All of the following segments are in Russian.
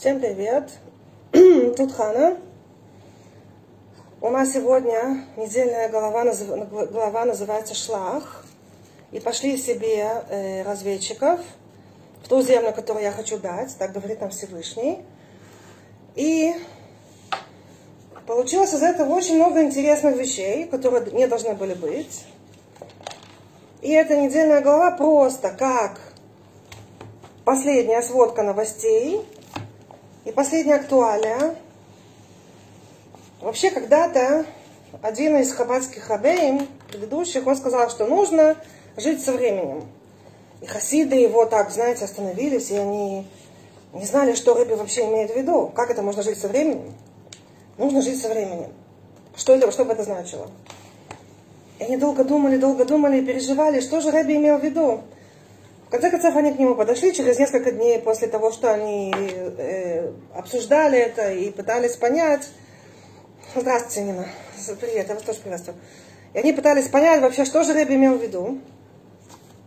Всем привет! Тут Хана. У нас сегодня недельная голова, голова называется Шлах. И пошли себе э, разведчиков в ту землю, которую я хочу дать, так говорит нам Всевышний. И получилось из этого очень много интересных вещей, которые не должны были быть. И эта недельная глава просто как последняя сводка новостей и последняя актуалия. Вообще, когда-то один из хаббатских рабеем, предыдущих, он сказал, что нужно жить со временем. И хасиды его так, знаете, остановились, и они не знали, что Рэби вообще имеет в виду. Как это можно жить со временем? Нужно жить со временем. Что, это, что бы это значило? И они долго думали, долго думали и переживали, что же Рэби имел в виду. Конце концов, они к нему подошли через несколько дней после того, что они э, обсуждали это и пытались понять. Здравствуйте, Нина. Привет, я вас тоже приветствую. И они пытались понять вообще, что же Рэби имел в виду.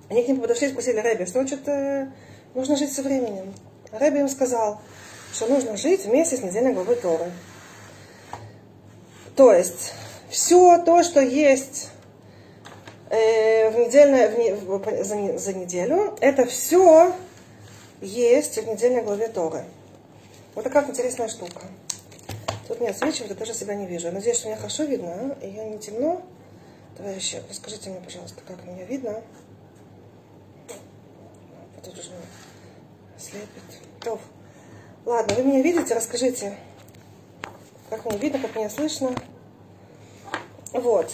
Они к нему подошли и спросили, Рэби, что значит э, нужно жить со временем? Рэби им сказал, что нужно жить вместе с недельной главой Торы. То есть, все то, что есть в недельное, в, в, за, за неделю, это все есть в недельной главе Торы. Вот такая интересная штука. Тут мне отсвечивает, я даже себя не вижу. Я надеюсь, что меня хорошо видно, и я не темно. Товарищи, расскажите мне, пожалуйста, как меня видно. Тут уже слепит. Топ. Ладно, вы меня видите, расскажите, как меня видно, как меня слышно. Вот.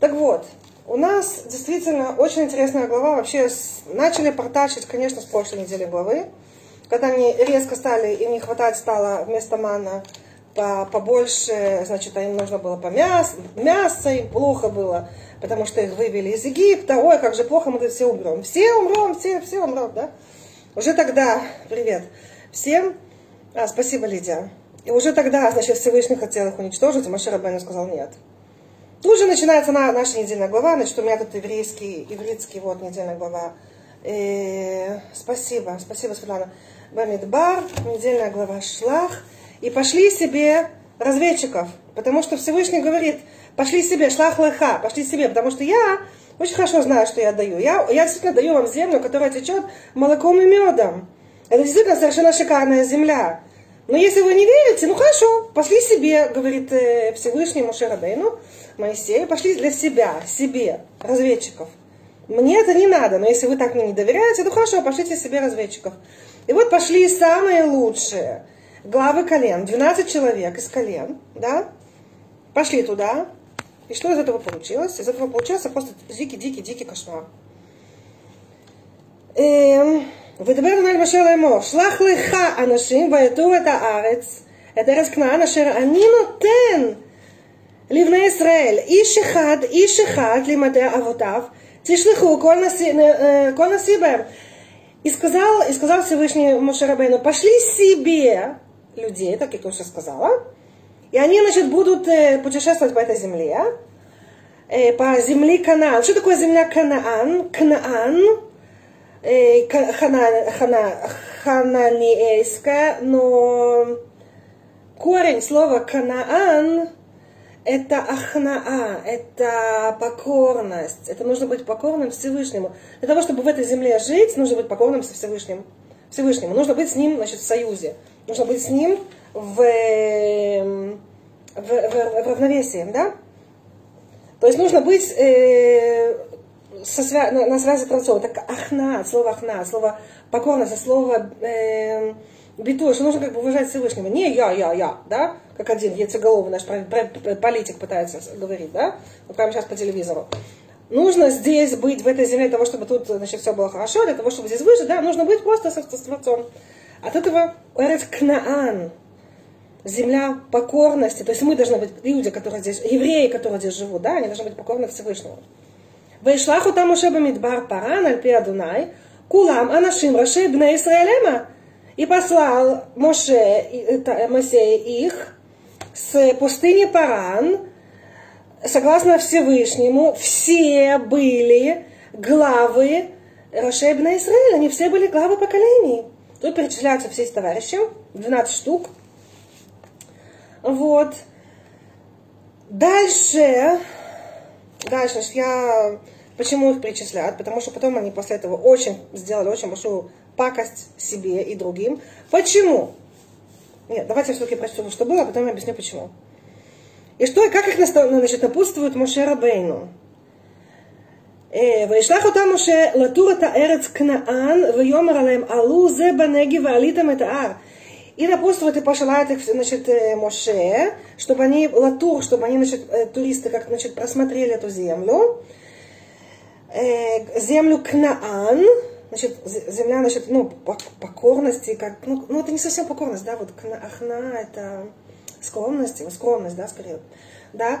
Так вот, у нас действительно очень интересная глава. Вообще начали портачить, конечно, с прошлой недели главы. Когда они резко стали, им не хватать стало вместо мана по, побольше, значит, им нужно было по мясу, мясо им плохо было, потому что их вывели из Египта. Ой, как же плохо, мы все умрем. Все умрем, все, все умрем, да? Уже тогда, привет всем, а, спасибо, Лидия. И уже тогда, значит, Всевышний хотел их уничтожить, и Машер Бену сказал нет. Тут же начинается на, наша недельная глава, значит, у меня тут еврейский, еврейский, вот, недельная глава. И, э, спасибо, спасибо, Светлана. Бамидбар, недельная глава Шлах. И пошли себе разведчиков, потому что Всевышний говорит, пошли себе, шлах леха, пошли себе, потому что я очень хорошо знаю, что я даю. Я, я действительно даю вам землю, которая течет молоком и медом. Это действительно совершенно шикарная земля. Но если вы не верите, ну хорошо, пошли себе, говорит э, Всевышний Мушерабейну, Моисею, пошли для себя, себе, разведчиков. Мне это не надо, но если вы так мне не доверяете, ну хорошо, пошлите себе разведчиков. И вот пошли самые лучшие главы колен, 12 человек из колен, да, пошли туда. И что из этого получилось? Из этого получился просто дикий-дикий-дикий кошмар. ודבר אדוני למשה לאמור, שלח לך אנשים ויתור את הארץ, את ארץ כנען אשר אני נותן לבני ישראל, איש אחד, איש אחד למדי אבותיו, תשלחו כל נשיא, כל נשיא бем. И сказал, и сказал Всевышний Моше Рабейну, пошли себе людей, так как я уже сказала, и они, значит, будут путешествовать по этой земле, по земле Канаан. Что такое земля Канаан? Канаан хана, хана, хананиэльская, но корень слова Канаан это ахнаа, это покорность. Это нужно быть покорным Всевышнему. Для того, чтобы в этой земле жить, нужно быть покорным со Всевышним. Всевышнему. Нужно быть с ним, значит, в союзе. Нужно быть с ним в, в, в, в равновесии, да? То есть нужно быть э, со свя... на, на связи транслова. Так ахна, слово ахна, слово покорность, слово э, битуя, что нужно как бы уважать Всевышнего. Не я, я, я, да, как один яйцеголовый наш политик пытается говорить, да, вот прямо сейчас по телевизору. Нужно здесь быть, в этой земле, для того, чтобы тут, значит, все было хорошо, для того, чтобы здесь выжить, да, нужно быть просто с Творцом. От этого Эрет Кнаан, земля покорности, то есть мы должны быть люди, которые здесь, евреи, которые здесь живут, да, они должны быть покорны Всевышнему. וישלח אותם משה במדבר פרן על פי אדוני, כולם אנשים ראשי בני ישראל המה. И послал Моше, Моисей их с пустыни Паран, согласно Всевышнему, все были главы Рошебна Израиля, они все были главы поколений. Тут перечисляются все эти товарищи, 12 штук. Вот. Дальше, дальше, значит, я, почему их перечисляют? Потому что потом они после этого очень сделали очень большую пакость себе и другим. Почему? Нет, давайте все-таки прочтем, что было, а потом я объясню почему. И что, и как их значит, напутствует Моше Рабейну? וישלח אותם משה לתור את הארץ כנען ויאמר עליהם עלו זה בנגב ועליתם את ההר. И напутствует и пожелает их, значит, Моше, чтобы они, латур, чтобы они, значит, туристы, как, значит, просмотрели эту землю. Э, землю Кнаан, значит, земля, значит, ну, покорности, как, ну, ну, это не совсем покорность, да, вот Ахна – это скромность, скромность, да, скорее, да,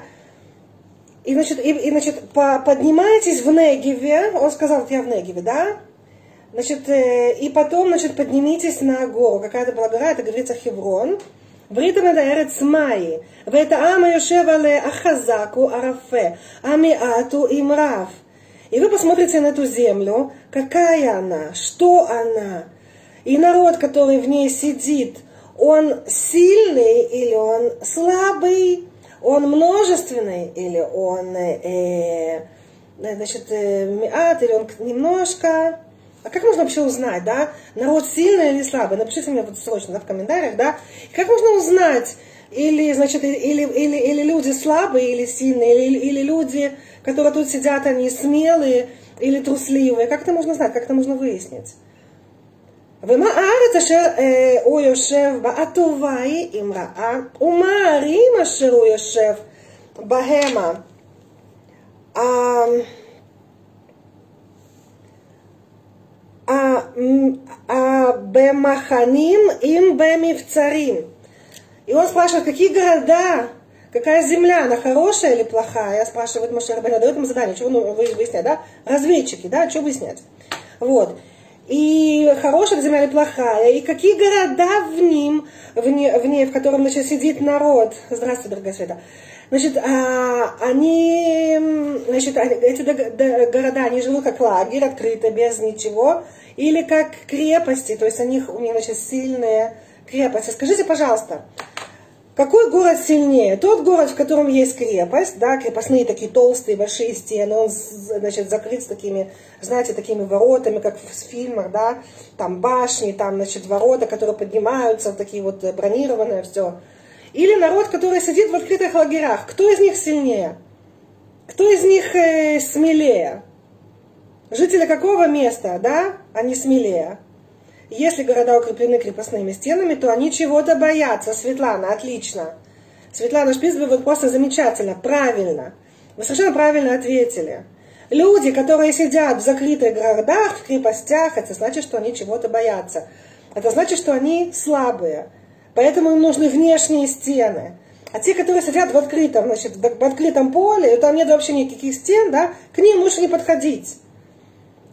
и, значит, и, и, значит по, поднимаетесь в Негиве, он сказал, я в Негиве, да, значит, э, и потом, значит, поднимитесь на гору, какая-то была гора, это говорится Хеврон, Бритам это эрец майи, в это ама йошевале ахазаку арафе, амиату имрав – и вы посмотрите на эту землю, какая она, что она. И народ, который в ней сидит, он сильный или он слабый, он множественный или он э, значит, э, миат, или он немножко. А как можно вообще узнать, да, народ сильный или слабый? Напишите мне вот срочно да, в комментариях, да. Как можно узнать, или, значит, или, или, или люди слабые или сильные, или, или люди которые тут сидят, они смелые или трусливые. Как это можно знать, как это можно выяснить? ומה הארץ אשר הוא יושב בה הטובה היא אם רעה, ומה הערים אשר הוא יושב בהמה. במחנים אם במבצרים. и он спрашивает, какие города Какая земля, она хорошая или плохая? Я спрашиваю, вот Маша Рабина дает ему задание, чего ну, выяснять, да? Разведчики, да, что выяснять? Вот. И хорошая земля или плохая, и какие города в ним, в ней, в, ней, в котором значит, сидит народ. Здравствуй, дорогая Света. Значит, а, они, значит, эти города, они живут как лагерь, открыто, без ничего, или как крепости, то есть у них, у них значит, сильные крепости. Скажите, пожалуйста, какой город сильнее? Тот город, в котором есть крепость, да, крепостные такие толстые, большие стены, он, значит, закрыт с такими, знаете, такими воротами, как в фильмах, да, там башни, там, значит, ворота, которые поднимаются, такие вот бронированные, все. Или народ, который сидит в открытых лагерях. Кто из них сильнее? Кто из них э, смелее? Жители какого места, да, они смелее? Если города укреплены крепостными стенами, то они чего-то боятся. Светлана, отлично. Светлана Шпицберг, просто замечательно, правильно. Вы совершенно правильно ответили. Люди, которые сидят в закрытых городах, в крепостях, это значит, что они чего-то боятся. Это значит, что они слабые. Поэтому им нужны внешние стены. А те, которые сидят в открытом, значит, в открытом поле, и там нет вообще никаких стен, да, к ним лучше не подходить.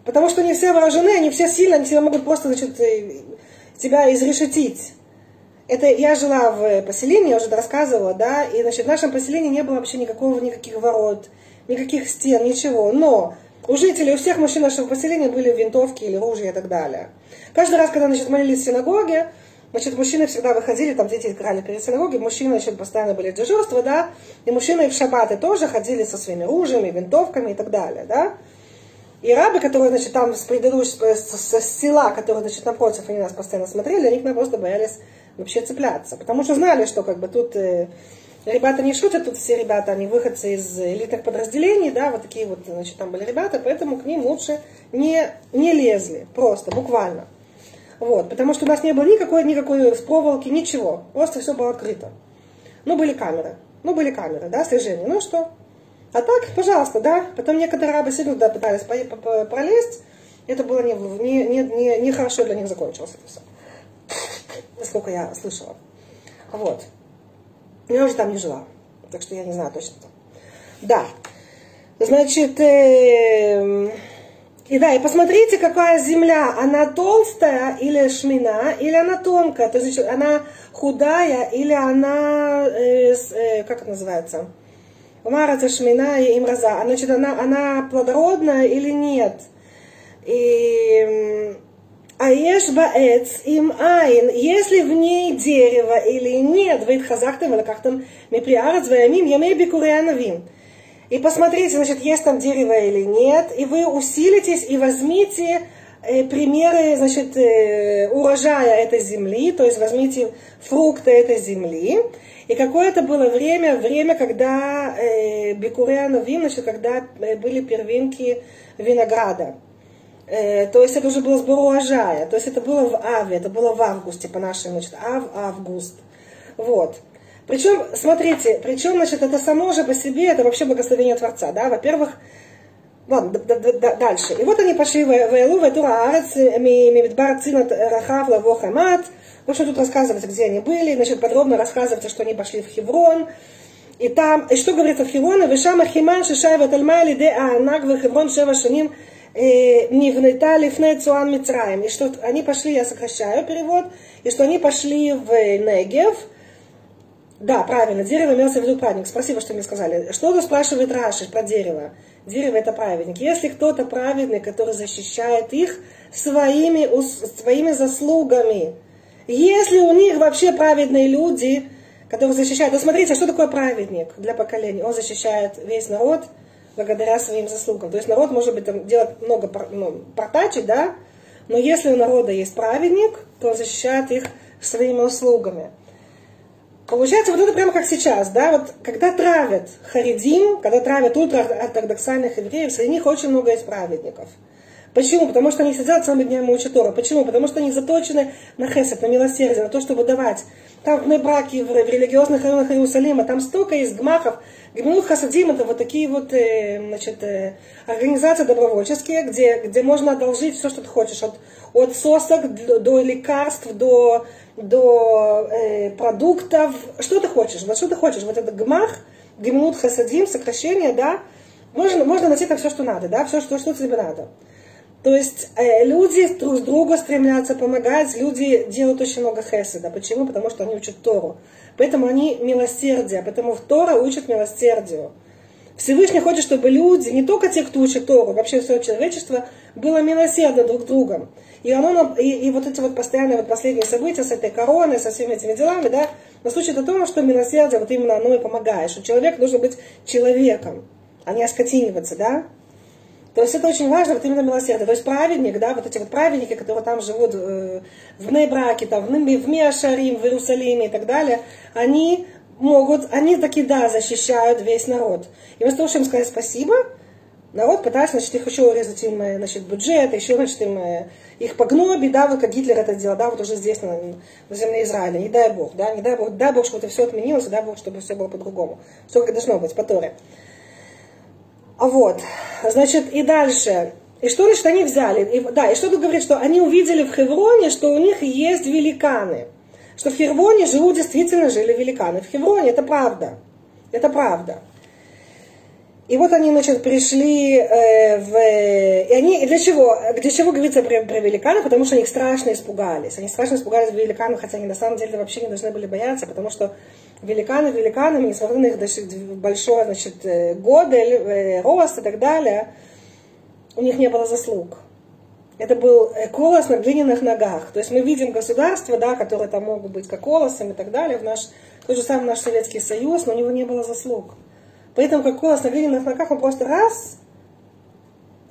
Потому что они все вооружены, они все сильны, они всегда могут просто, значит, э, тебя изрешетить. Это я жила в поселении, я уже рассказывала, да, и, значит, в нашем поселении не было вообще никакого, никаких ворот, никаких стен, ничего. Но у жителей, у всех мужчин нашего поселения были винтовки или ружья и так далее. Каждый раз, когда, значит, молились в синагоге, значит, мужчины всегда выходили, там дети играли перед синагогой, мужчины, значит, постоянно были в дежурстве, да, и мужчины в шабаты тоже ходили со своими ружьями, винтовками и так далее, да. И рабы, которые, значит, там с предыдущего, с, с села, которые, значит, напротив, они нас постоянно смотрели, они к нам просто боялись вообще цепляться. Потому что знали, что как бы тут э, ребята не шутят, тут все ребята, они выходцы из элитных подразделений, да, вот такие вот, значит, там были ребята, поэтому к ним лучше не, не лезли, просто, буквально. Вот, потому что у нас не было никакой, никакой проволоки, ничего, просто все было открыто. Ну, были камеры, ну, были камеры, да, слежения, ну что, а так, пожалуйста, да. Потом некоторые рабы сильно туда пытались пролезть. Это было не, не, не, не, не хорошо для них закончилось это все. Насколько я слышала. Вот. Я уже там не жила. Так что я не знаю точно. Да. Значит, э, и да, и посмотрите, какая земля. Она толстая или шмина, или она тонкая. То есть она худая, или она, э, э, как это называется? Умара Шмина и Имраза. Значит, она, она плодородная или нет? И Аеш баэц им айн, если в ней дерево или нет, вейт хазахтам или как там миприарец ваямим ямей бикуриановим. И посмотрите, значит, есть там дерево или нет, и вы усилитесь и возьмите примеры, значит, э, урожая этой земли, то есть возьмите фрукты этой земли. И какое-то было время, время, когда э, Бекуриановим, значит, когда э, были первинки винограда. Э, то есть это уже было сбор урожая. То есть это было в Аве, это было в августе по нашему, значит, Ав, Август. Вот. Причем, смотрите, причем, значит, это само же по себе, это вообще благословение Творца, да, во-первых, ладно, дальше. И вот они пошли в Элу, в Тура Арец, Мимидбар Цинат Рахав Лаво Хамат. В общем, тут рассказывается, где они были, значит, подробно рассказывается, что они пошли в Хеврон, и там, и что говорится в Хевроне, Вишама Химан Шишай Ватальмай Лиде Аанаг Хеврон Шева Шаним Нивнета Лифне Цуан Мицраем. И что они пошли, я сокращаю перевод, и что они пошли в Негев, да, правильно, дерево имелся в виду праведник. Спасибо, что мне сказали. Что-то спрашивает Раши про дерево. Дерево это праведник. Если кто-то праведный, который защищает их своими, своими заслугами, если у них вообще праведные люди, которые защищают, ну смотрите, что такое праведник для поколения? Он защищает весь народ благодаря своим заслугам. То есть народ может быть там, делать много ну, портачей, да, но если у народа есть праведник, то он защищает их своими услугами. Получается, вот это прямо как сейчас, да, вот когда травят харидим, когда травят ультраортодоксальных евреев, среди них очень много есть праведников. Почему? Потому что они сидят целыми днями учат Тору. Почему? Потому что они заточены на хесед, на милосердие, на то, чтобы давать. Там в Небраке, в, религиозных районах Иерусалима, там столько есть гмахов. Гминут Хасадим это вот такие вот э, значит, э, организации добровольческие, где, где можно одолжить все, что ты хочешь. От, от сосок до лекарств, до до э, продуктов, что ты хочешь, вот что ты хочешь, вот это гмах, гимнут хасадим, сокращение, да, можно, можно найти там все, что надо, да, все, что, что тебе надо. То есть э, люди друг с другу стремятся помогать, люди делают очень много хеседа. Почему? Потому что они учат Тору. Поэтому они милосердие, поэтому в Тора учат милосердию. Всевышний хочет, чтобы люди, не только те, кто учит Тору, вообще все человечество, было милосердно друг другом. И, оно, и, и вот эти вот постоянные вот последние события с этой короной, со всеми этими делами, да, нас учат о том, что милосердие вот именно оно и помогает, что человек должен быть человеком, а не оскотиниваться, да. То есть это очень важно, вот именно милосердие. То есть праведник, да, вот эти вот праведники, которые там живут э, в Нейбраке, там, в Миашарим, в Иерусалиме и так далее, они могут, они таки, да, защищают весь народ. И вместо того, чтобы им сказать спасибо, народ пытается, значит, их еще урезать им, э, значит, бюджет, еще, значит, им э, их погнобить, да, вот как Гитлер это сделал, да, вот уже здесь, на, на земле Израиля, не дай Бог, да, не дай Бог, дай Бог, чтобы это все отменилось, дай Бог, чтобы все было по-другому. Все как должно быть, по Торе. А вот, значит, и дальше. И что, значит, они взяли? И, да, и что тут говорит, что они увидели в Хевроне, что у них есть великаны – что в Хервоне живут, действительно жили великаны. В Хевроне это правда. Это правда. И вот они, значит, пришли э, в... И они... И для чего? Для чего говорится про, про великанов? Потому что они страшно испугались. Они страшно испугались великанов, хотя они на самом деле вообще не должны были бояться, потому что великаны великанами, несмотря на их большой, значит, э, годы, э, рост и так далее, у них не было заслуг это был э, колос на глиняных ногах. То есть мы видим государства, да, которые там могут быть как колосом и так далее, в наш, тот же самый наш Советский Союз, но у него не было заслуг. Поэтому как колос на глиняных ногах, он просто раз,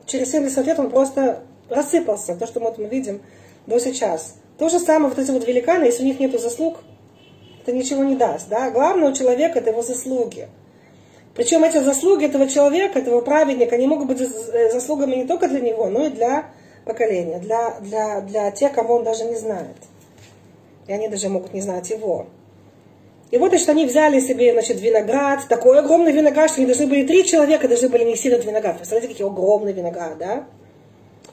через 70 лет он просто рассыпался, то, что вот мы видим до сейчас. То же самое вот эти вот великаны, если у них нет заслуг, это ничего не даст. Да? Главное у человека это его заслуги. Причем эти заслуги этого человека, этого праведника, они могут быть э, заслугами не только для него, но и для поколения, для, для, для тех, кого он даже не знает. И они даже могут не знать его. И вот, значит, они взяли себе, значит, виноград, такой огромный виноград, что они должны были, три человека должны были нести этот виноград. Представляете, какой огромный виноград, да?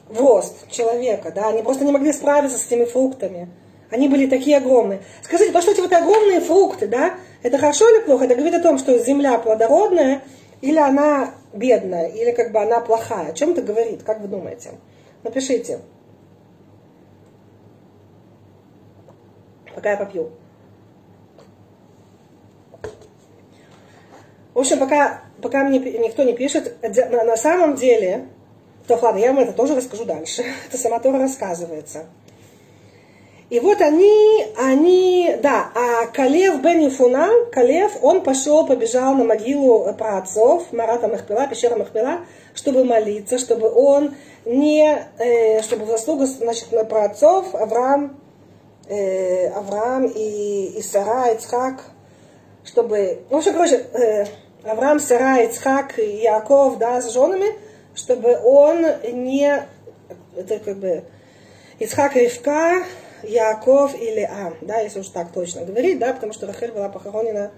В рост человека, да? Они просто не могли справиться с этими фруктами. Они были такие огромные. Скажите, то, что эти вот огромные фрукты, да, это хорошо или плохо? Это говорит о том, что земля плодородная, или она бедная, или как бы она плохая. О чем это говорит? Как вы думаете? Напишите. Пока я попью. В общем, пока, пока мне никто не пишет, на, самом деле, то ладно, я вам это тоже расскажу дальше. Это сама Тора рассказывается. И вот они, они, да, а Калев бен Юфуна, Калев, он пошел, побежал на могилу праотцов, Марата Махпила, пещера Махпила, чтобы молиться, чтобы он не, э, чтобы в заслугу, значит, на праотцов Авраам, э, Авраам и, и Сара, Ицхак, чтобы, в общем, короче, э, Авраам, Сара, Ицхак Яков, да, с женами, чтобы он не, это как бы, Ицхак Ривка, Яков или А, да, если уж так точно говорить, да, потому что Рахель была похоронена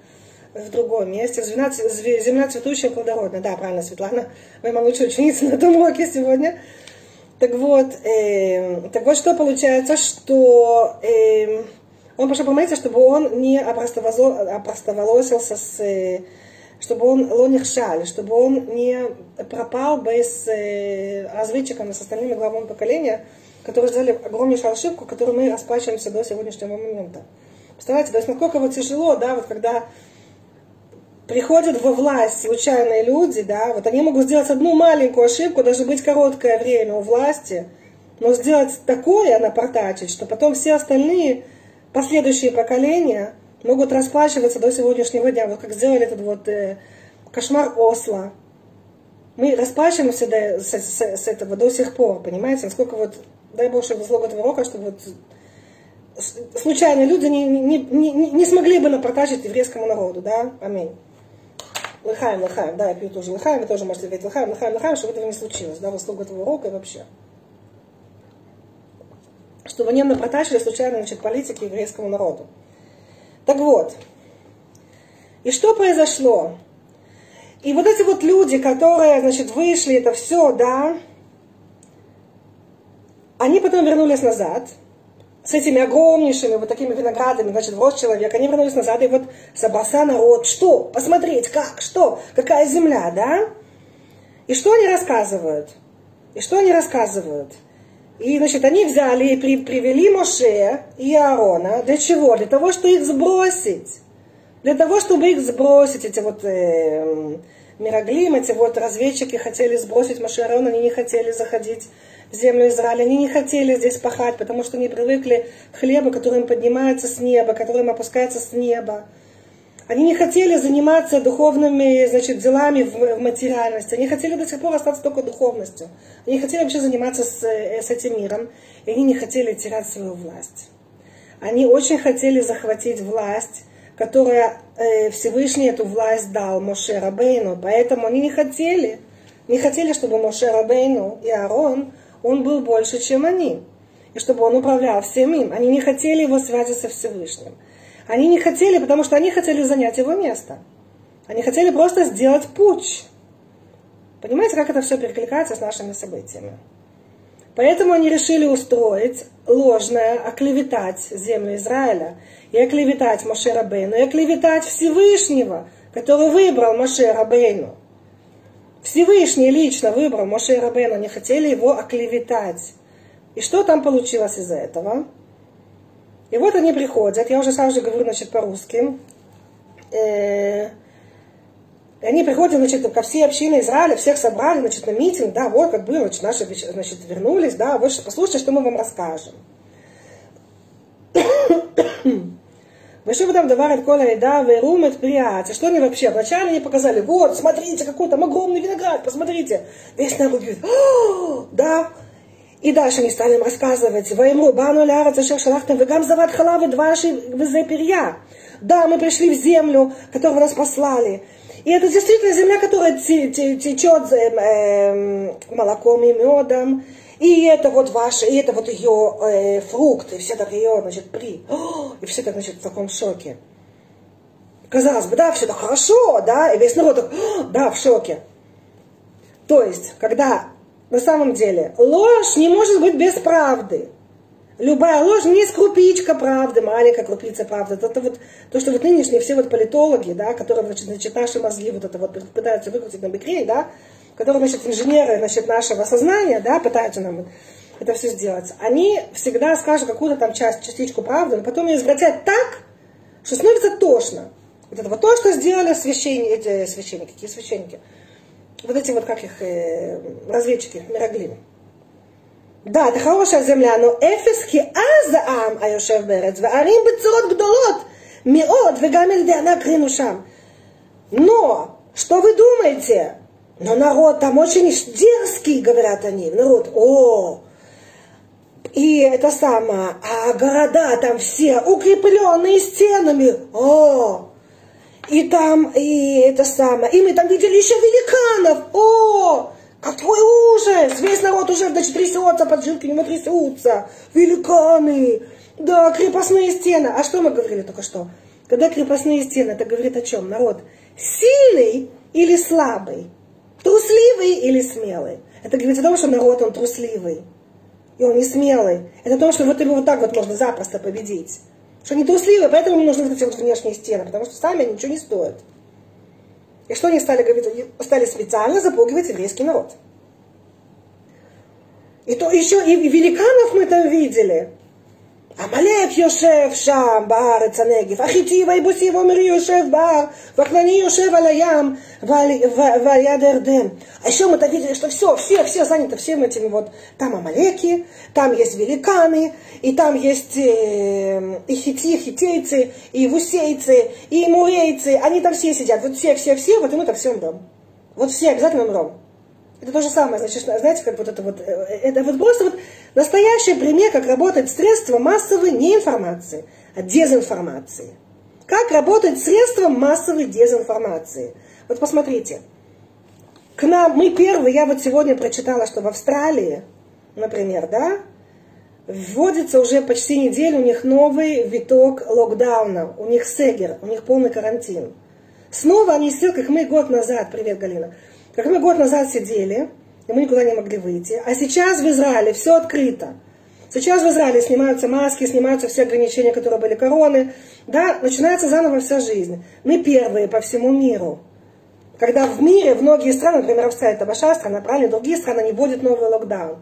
в другом месте. Земля, земля цветущая, плодородная. Да, правильно, Светлана. Вы моя лучшая ученица на этом уроке сегодня. Так вот, э, так вот, что получается, что э, он пошел помолиться, чтобы он не опростоволосился с э, чтобы он лоних шаль, чтобы он не пропал без э, разведчиками с остальными главами поколения, которые сделали огромнейшую ошибку, которую мы расплачиваемся до сегодняшнего момента. Представляете, то есть насколько вот тяжело, да, вот когда приходят во власть случайные люди, да, вот они могут сделать одну маленькую ошибку, даже быть короткое время у власти, но сделать такое, напортачить, что потом все остальные последующие поколения могут расплачиваться до сегодняшнего дня, вот как сделали этот вот э, кошмар Осла. Мы расплачиваемся до, с, с, с этого до сих пор, понимаете, насколько вот, дай Бог, чтобы зло этого рока, чтобы вот случайные люди не, не, не, не смогли бы напортачить еврейскому народу, да, аминь. Лыхаем, лыхаем, да, я пью тоже лыхаем, вы тоже можете говорить лыхаем, лыхаем, лыхаем, чтобы этого не случилось, да, во слугу этого урока и вообще. Чтобы не напротачили случайно, значит, политики еврейскому народу. Так вот, и что произошло? И вот эти вот люди, которые, значит, вышли, это все, да, они потом вернулись назад, с этими огромнейшими вот такими виноградами, значит, в рост человека, они вернулись назад, и вот собрался народ, что? Посмотреть, как, что, какая земля, да? И что они рассказывают? И что они рассказывают? И, значит, они взяли и при, привели Моше и Аарона. Для чего? Для того, чтобы их сбросить. Для того, чтобы их сбросить, эти вот э, Мироглим, эти вот разведчики хотели сбросить Моше и Аарона, они не хотели заходить землю Израиля. Они не хотели здесь пахать, потому что они привыкли к хлебу, который им поднимается с неба, который им опускается с неба. Они не хотели заниматься духовными значит, делами в, в материальности. Они хотели до сих пор остаться только духовностью. Они хотели вообще заниматься с, э, с этим миром. И они не хотели терять свою власть. Они очень хотели захватить власть, которая э, Всевышний эту власть дал Моше Рабейну. Поэтому они не хотели, не хотели, чтобы Моше Рабейну и Аарон он был больше, чем они. И чтобы он управлял всем им. Они не хотели его связи со Всевышним. Они не хотели, потому что они хотели занять его место. Они хотели просто сделать путь. Понимаете, как это все перекликается с нашими событиями? Поэтому они решили устроить ложное, оклеветать землю Израиля, и оклеветать Моше Рабейну, и оклеветать Всевышнего, который выбрал Моше Рабейну. Всевышний лично выбрал Моше Рабейну, они хотели его оклеветать. И что там получилось из-за этого? И вот они приходят, я уже сразу же говорю, значит, по-русски. Э, они приходят, значит, ко всей общине Израиля, всех собрали, значит, на митинг, да, вот как было, значит, наши, значит, вернулись, да, вот послушайте, что мы вам расскажем. Вышиб там даварит кола еда, верумет приятия. Что они вообще? Вначале они показали, вот, смотрите, какой там огромный виноград, посмотрите. Весь народ говорит, да. И дальше они стали им рассказывать, «Ваймру, бану ляра, цашер шалахтам, вегам зават халавы, дваши везе перья». Да, мы пришли в землю, которую нас послали. И это действительно земля, которая течет э, молоком и медом. И это вот ваше, и это вот ее э, фрукты, все так ее, значит, при. и все так, значит, в таком шоке. Казалось бы, да, все так хорошо, да, и весь народ так, да, в шоке. То есть, когда на самом деле ложь не может быть без правды. Любая ложь не крупичка правды, маленькая крупица правды. Это, вот то, что вот нынешние все вот политологи, да, которые, значит, значит, наши мозги вот это вот пытаются выкрутить на бекрей, да, которые, значит, инженеры, значит, нашего сознания, да, пытаются нам это все сделать, они всегда скажут какую-то там часть, частичку правды, но потом ее извратят так, что становится тошно. Вот это вот то, что сделали священники, эти священники, какие священники? Вот эти вот, как их, э, разведчики, Мироглин. Да, это хорошая земля, но Эфески азаам айошев берец, варим бецерот гдолот, миот, вегамильде она крину. Но, что вы думаете? Но народ там очень дерзкий, говорят они. Народ, о, и это самое, а города там все укрепленные стенами, о, и там, и это самое, и мы там видели еще великанов, о, какой ужас, весь народ уже значит, трясется, поджилки не трясутся, великаны, да, крепостные стены. А что мы говорили только что? Когда крепостные стены, это говорит о чем? Народ сильный или слабый? Трусливый или смелый? Это говорит о том, что народ, он трусливый. И он не смелый. Это о том, что вот его вот так вот можно запросто победить. Что они трусливые, поэтому им нужны вот эти вот внешние стены, потому что сами они ничего не стоят. И что они стали говорить? Они стали специально запугивать еврейский народ. И то еще и великанов мы там видели. עמלק יושב שם בארץ הנגב, החיטי והיבוסי ועומרי יושב בהר, והכנעני יושב על הים ועל, ועל יד הירדן. А еще мы-то видели, что все, все, все заняты всем этим вот. Там Амалеки, там есть великаны, и там есть э, и хити, хитейцы, и вусейцы, и мурейцы. Они там все сидят. Вот все, все, все, вот и мы-то все умрем. Вот все обязательно умрем. Это то же самое, значит, знаете, как вот это вот, э, это вот просто вот настоящий пример, как работает средство массовой не информации, а дезинформации. Как работает средство массовой дезинформации. Вот посмотрите, к нам, мы первые, я вот сегодня прочитала, что в Австралии, например, да, вводится уже почти неделю у них новый виток локдауна, у них сегер, у них полный карантин. Снова они сидят, как мы год назад, привет, Галина, как мы год назад сидели, и мы никуда не могли выйти. А сейчас в Израиле все открыто. Сейчас в Израиле снимаются маски, снимаются все ограничения, которые были короны. Да, начинается заново вся жизнь. Мы первые по всему миру. Когда в мире, многие страны, например, Австралия, это большая страна, правильно, другие страны не вводят новый локдаун.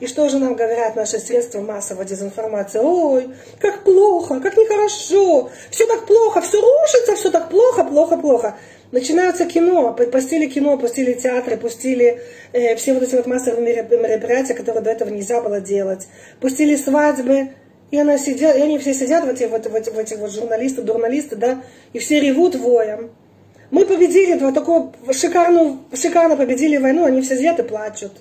И что же нам говорят наши средства массовой дезинформации? Ой, как плохо, как нехорошо, все так плохо, все рушится, все так плохо, плохо, плохо. Начинаются кино, пустили кино, пустили театры, пустили э, все вот эти вот массовые мероприятия, которые до этого нельзя было делать. Пустили свадьбы, и, она сидят, и они все сидят, в эти, вот, в эти, в эти вот журналисты, журналисты, да, и все ревут воем. Мы победили вот такую шикарную, шикарно победили войну, они все сидят и плачут.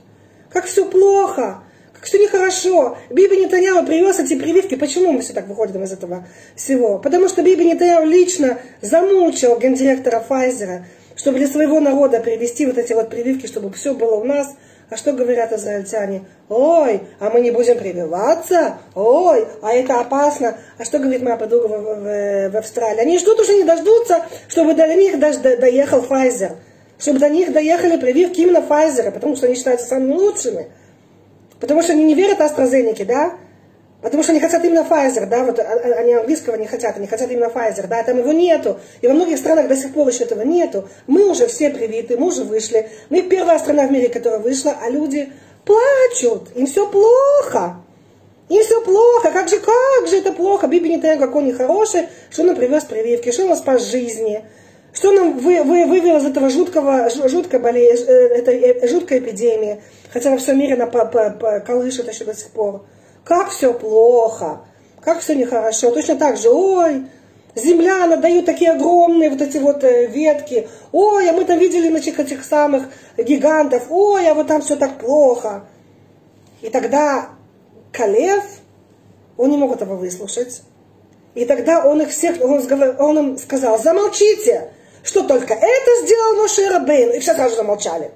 Как все плохо как все нехорошо. Биби Нетаньяу привез эти прививки. Почему мы все так выходим из этого всего? Потому что Биби Нетаньяу лично замучил гендиректора Файзера, чтобы для своего народа привести вот эти вот прививки, чтобы все было у нас. А что говорят израильтяне? Ой, а мы не будем прививаться? Ой, а это опасно. А что говорит моя подруга в, в, в Австралии? Они ждут уже не дождутся, чтобы до них даже доехал Файзер. Чтобы до них доехали прививки именно Файзера, потому что они считаются самыми лучшими. Потому что они не верят AstraZeneca, да? Потому что они хотят именно Pfizer, да, вот а, а, они английского не хотят, они хотят именно Pfizer, да, там его нету. И во многих странах до сих пор еще этого нету. Мы уже все привиты, мы уже вышли. Мы первая страна в мире, которая вышла, а люди плачут, им все плохо. Им все плохо, как же, как же это плохо. Биби такой, какой нехороший, что он привез прививки, что он спас жизни. Что нам вы, вы, вывел из этого жуткого, жуткой болезни, э, этой э, жуткой эпидемии? Хотя во всем мире она по, по, по, колышет еще до сих пор. Как все плохо, как все нехорошо. Точно так же, ой, земля, она дает такие огромные вот эти вот э, ветки. Ой, а мы там видели значит, этих самых гигантов. Ой, а вот там все так плохо. И тогда Калев, он не мог этого выслушать. И тогда он их всех, он, он им сказал, замолчите, что только это сделал Моше Рабейн. И все сразу замолчали.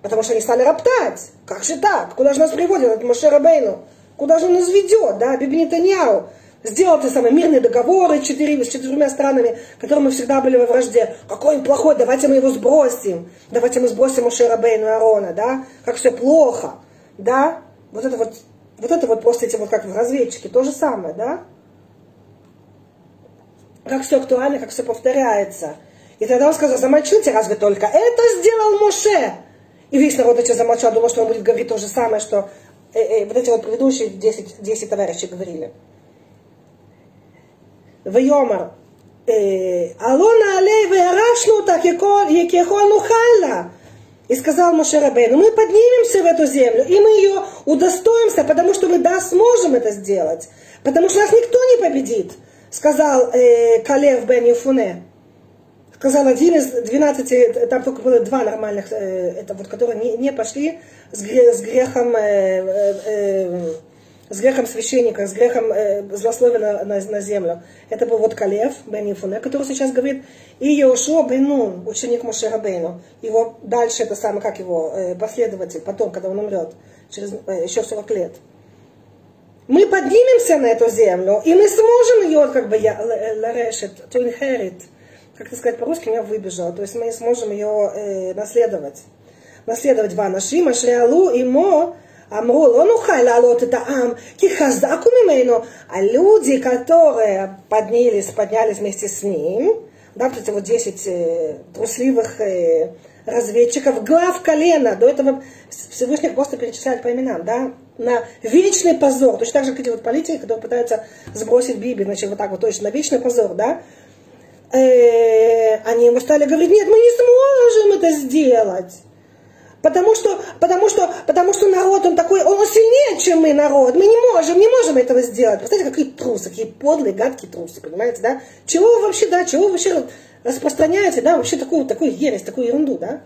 Потому что они стали роптать. Как же так? Куда же нас приводит этот Моше Рабейну? Куда же он нас ведет, да? Биби Нетаньяу сделал те самые мирные договоры с, четыре, с четырьмя странами, которыми мы всегда были во вражде. Какой он плохой, давайте мы его сбросим. Давайте мы сбросим Моше Рабейну и Арона, да? Как все плохо, да? Вот это вот, вот это вот просто эти вот как в разведчике, то же самое, да? Как все актуально, как все повторяется. И тогда он сказал, замолчите, разве только это сделал Моше? И весь народ еще замолчал, думал, что он будет говорить то же самое, что э, э, вот эти вот предыдущие 10, 10 товарищей говорили. Вейомар, э, Алона алей вегарашну так екехону халла. И сказал Моше Рабейну, мы поднимемся в эту землю, и мы ее удостоимся, потому что мы да, сможем это сделать. Потому что нас никто не победит, сказал э, Калев бен Юфуне. Сказал один из 12, там только было два нормальных, э, это вот, которые не, не пошли с, гре, с грехом, э, э, э, с грехом священника, с грехом э, злословия на, на, на землю. Это был вот Калев бен Юфуне, который сейчас говорит, и Йошуа бен Нун, ученик Моше Рабейну. Его дальше, это самый, как его, э, последователь, потом, когда он умрет, через э, еще 40 лет мы поднимемся на эту землю, и мы сможем ее, как бы, ларешет, to inherit, как это сказать по-русски, у меня выбежал. То есть мы не сможем ее э, наследовать. Наследовать ванашим, ашреалу и мо, Амру, ну, он ухай лалот это ам, кихаздаку мимейну. А люди, которые поднялись, поднялись вместе с ним, да, вот эти вот 10 э, трусливых э, разведчиков, глав колена, до этого всевышних просто перечисляет по именам, да, на вечный позор, точно так же, как эти вот политики, которые пытаются сбросить Биби, значит, вот так вот, точно, на вечный позор, да, э, они ему стали говорить, нет, мы не сможем это сделать. Потому что, потому что, потому что народ, он такой, он сильнее, чем мы, народ. Мы не можем, не можем этого сделать. Представляете, какие трусы, какие подлые, гадкие трусы, понимаете, да? Чего вы вообще, да, чего вы вообще распространяете, да, вообще такую, такую ересь, такую ерунду, да?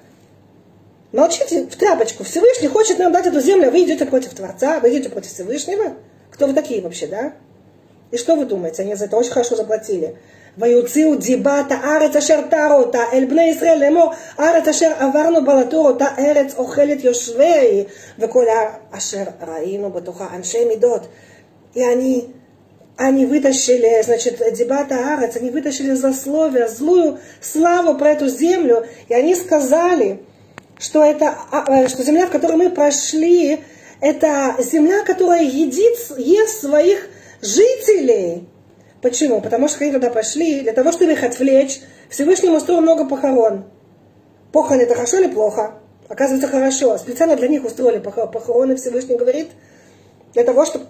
Молчите в тряпочку. Всевышний хочет нам дать эту землю, а вы идете против Творца, вы идете против Всевышнего. Кто вы такие вообще, да? И что вы думаете? Они за это очень хорошо заплатили. ויוציאו דיבת הארץ אשר תר אותה אל בני ישראל לאמור ארץ אשר עברנו בלטור אותה ארץ אוכלת יושבי וכל אשר ראינו בתוכה אנשי מידות. И они, они вытащили, значит, дебата Арец, они вытащили злословие, злую славу про эту землю, и они сказали, что это, что земля, в которой мы прошли, это земля, которая едит, ест своих жителей. Почему? Потому что они туда пошли для того, чтобы их отвлечь. Всевышний устроил много похорон. Похороны это хорошо или плохо? Оказывается, хорошо. Специально для них устроили похороны, Всевышний говорит, для того, чтобы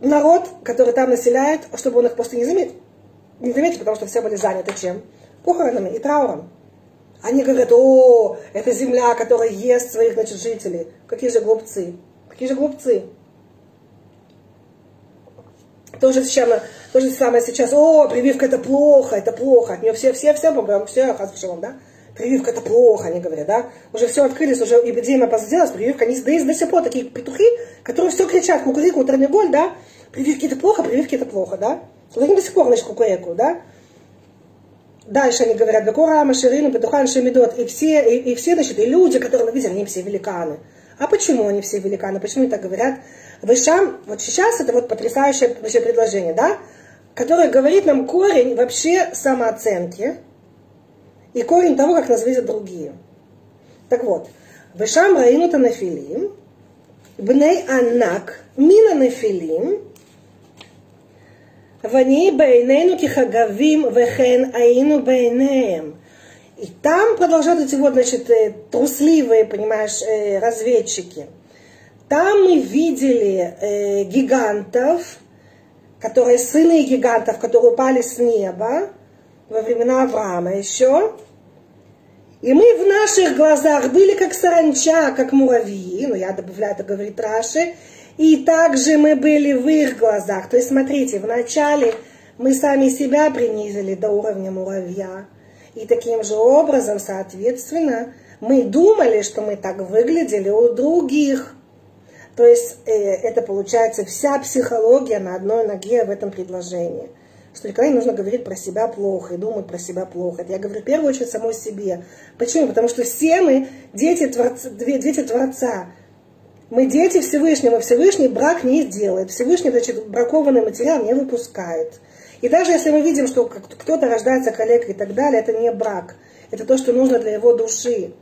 народ, который там населяет, чтобы он их просто не заметил. Не заметил, потому что все были заняты чем? Похоронами и трауром. Они говорят, о, это земля, которая ест своих значит, жителей. Какие же глупцы. Какие же глупцы. То же, самое, то же самое сейчас, о, прививка это плохо, это плохо. От нее все, все, все, все, все, все да? Прививка это плохо, они говорят, да? Уже все открылись, уже эпидемия сделалась, прививка, они да, до сих пор такие петухи, которые все кричат, кукурику, термиголь, да? Прививки это плохо, прививки это плохо, да? Вот они до сих пор, значит, кукуреку, да? Дальше они говорят, Бекура, Маширину, Петухан, Шемидот, и все, и, и все, значит, и люди, которые мы видели, они все великаны. А почему они все великаны? Почему они так говорят? Вышам, вот сейчас это вот потрясающее вообще предложение, да, которое говорит нам корень вообще самооценки и корень того, как нас видят другие. Так вот, Вышам Раину Танафилим, Бней Анак, Мина Нафилим, Вани Бейнейну Кихагавим, Вехен Аину Бейнеем. И там продолжают эти вот, значит, э, трусливые, понимаешь, э, разведчики – там мы видели э, гигантов, которые сыны гигантов, которые упали с неба во времена Авраама еще. И мы в наших глазах были как саранча, как муравьи, ну я добавляю, это говорит Раши, и также мы были в их глазах. То есть, смотрите, вначале мы сами себя принизили до уровня муравья. И таким же образом, соответственно, мы думали, что мы так выглядели у других. То есть э, это получается вся психология на одной ноге в этом предложении. Что никогда не нужно говорить про себя плохо и думать про себя плохо. Это я говорю в первую очередь самой себе. Почему? Потому что все мы дети Творца. Дети Творца. Мы дети Всевышнего, Всевышний брак не делает, Всевышний, значит, бракованный материал не выпускает. И даже если мы видим, что кто-то рождается калекой и так далее, это не брак. Это то, что нужно для его души.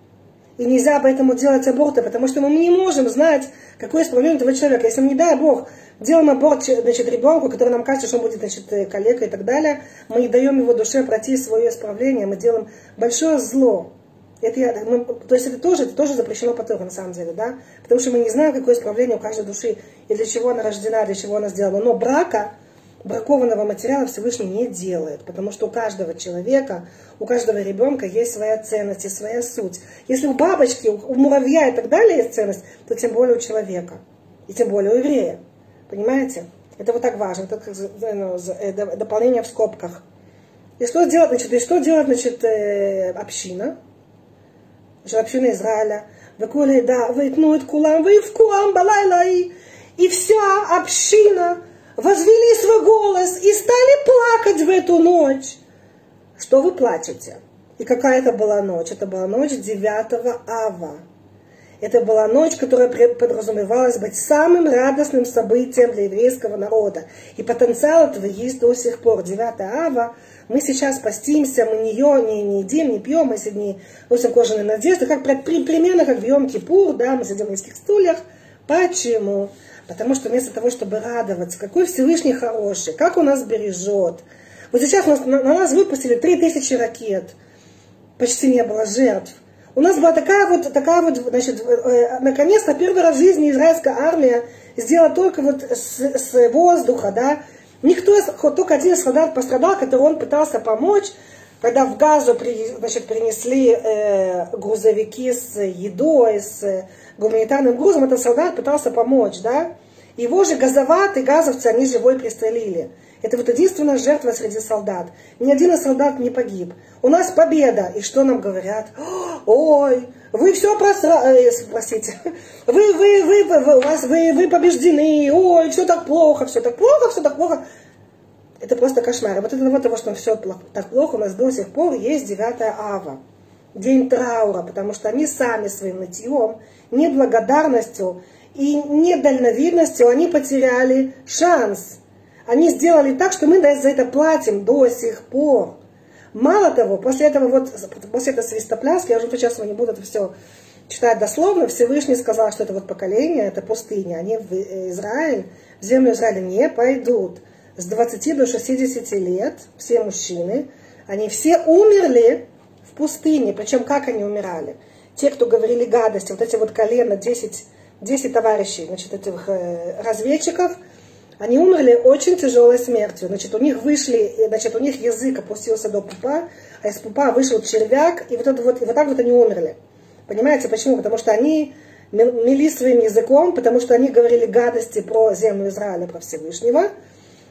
И нельзя поэтому делать аборты, потому что мы не можем знать, какое исправление этого человека. Если мы, не дай Бог, делаем аборт значит, ребенку, который нам кажется, что он будет значит, калекой и так далее, мы не даем его душе пройти свое исправление, мы делаем большое зло. Это я, мы, то есть это тоже, это тоже запрещено по Тору, на самом деле, да? Потому что мы не знаем, какое исправление у каждой души, и для чего она рождена, для чего она сделана. Но брака, бракованного материала Всевышний не делает, потому что у каждого человека, у каждого ребенка есть своя ценность и своя суть. Если у бабочки, у муравья и так далее есть ценность, то тем более у человека, и тем более у еврея. Понимаете? Это вот так важно, это ну, э, дополнение в скобках. И что делать, значит, и что делать, значит, э, община? Значит, община Израиля. Векули, да, вейтну и кулам, вейвкуам, балайлай. И вся община возвели свой голос и стали плакать в эту ночь. Что вы плачете? И какая это была ночь? Это была ночь 9 ава. Это была ночь, которая подразумевалась быть самым радостным событием для еврейского народа. И потенциал этого есть до сих пор. 9 ава. Мы сейчас постимся, мы не, не, не едим, не пьем, мы сегодня носим кожаные надежды, как примерно как в Йом-Кипур, да, мы сидим на низких стульях. Почему? Потому что вместо того, чтобы радоваться, какой Всевышний хороший, как он нас бережет. Вот сейчас нас, на, на нас выпустили 3000 ракет, почти не было жертв. У нас была такая вот, такая вот, значит, э, наконец-то первый раз в жизни израильская армия сделала только вот с, с воздуха, да. Никто, только один солдат пострадал, который он пытался помочь, когда в Газу при, значит, принесли э, грузовики с едой, с гуманитарным грузом, этот солдат пытался помочь, да. Его же газоваты, газовцы, они живой пристрелили. Это вот единственная жертва среди солдат. Ни один из солдат не погиб. У нас победа. И что нам говорят? Ой, вы все просрали, э, простите, вы, вы, вы, вы, у вас, вы, вы побеждены, ой, все так плохо, все так плохо, все так плохо. Это просто кошмар. И вот это вот того, что все так плохо, у нас до сих пор есть 9 ава. День траура, потому что они сами своим нытьем, неблагодарностью и недальновидностью они потеряли шанс. Они сделали так, что мы за это платим до сих пор. Мало того, после этого вот, после этого свистопляски, я уже сейчас не буду это все читать дословно, Всевышний сказал, что это вот поколение, это пустыня, они в Израиль, в землю Израиля не пойдут. С 20 до 60 лет все мужчины, они все умерли в пустыне. Причем как они умирали? Те, кто говорили гадости, вот эти вот колено, 10 10 товарищей, значит, этих э, разведчиков, они умерли очень тяжелой смертью. Значит, у них вышли, значит, у них язык опустился до пупа, а из пупа вышел червяк, и вот, это вот, и вот так вот они умерли. Понимаете, почему? Потому что они мели своим языком, потому что они говорили гадости про землю Израиля, про Всевышнего.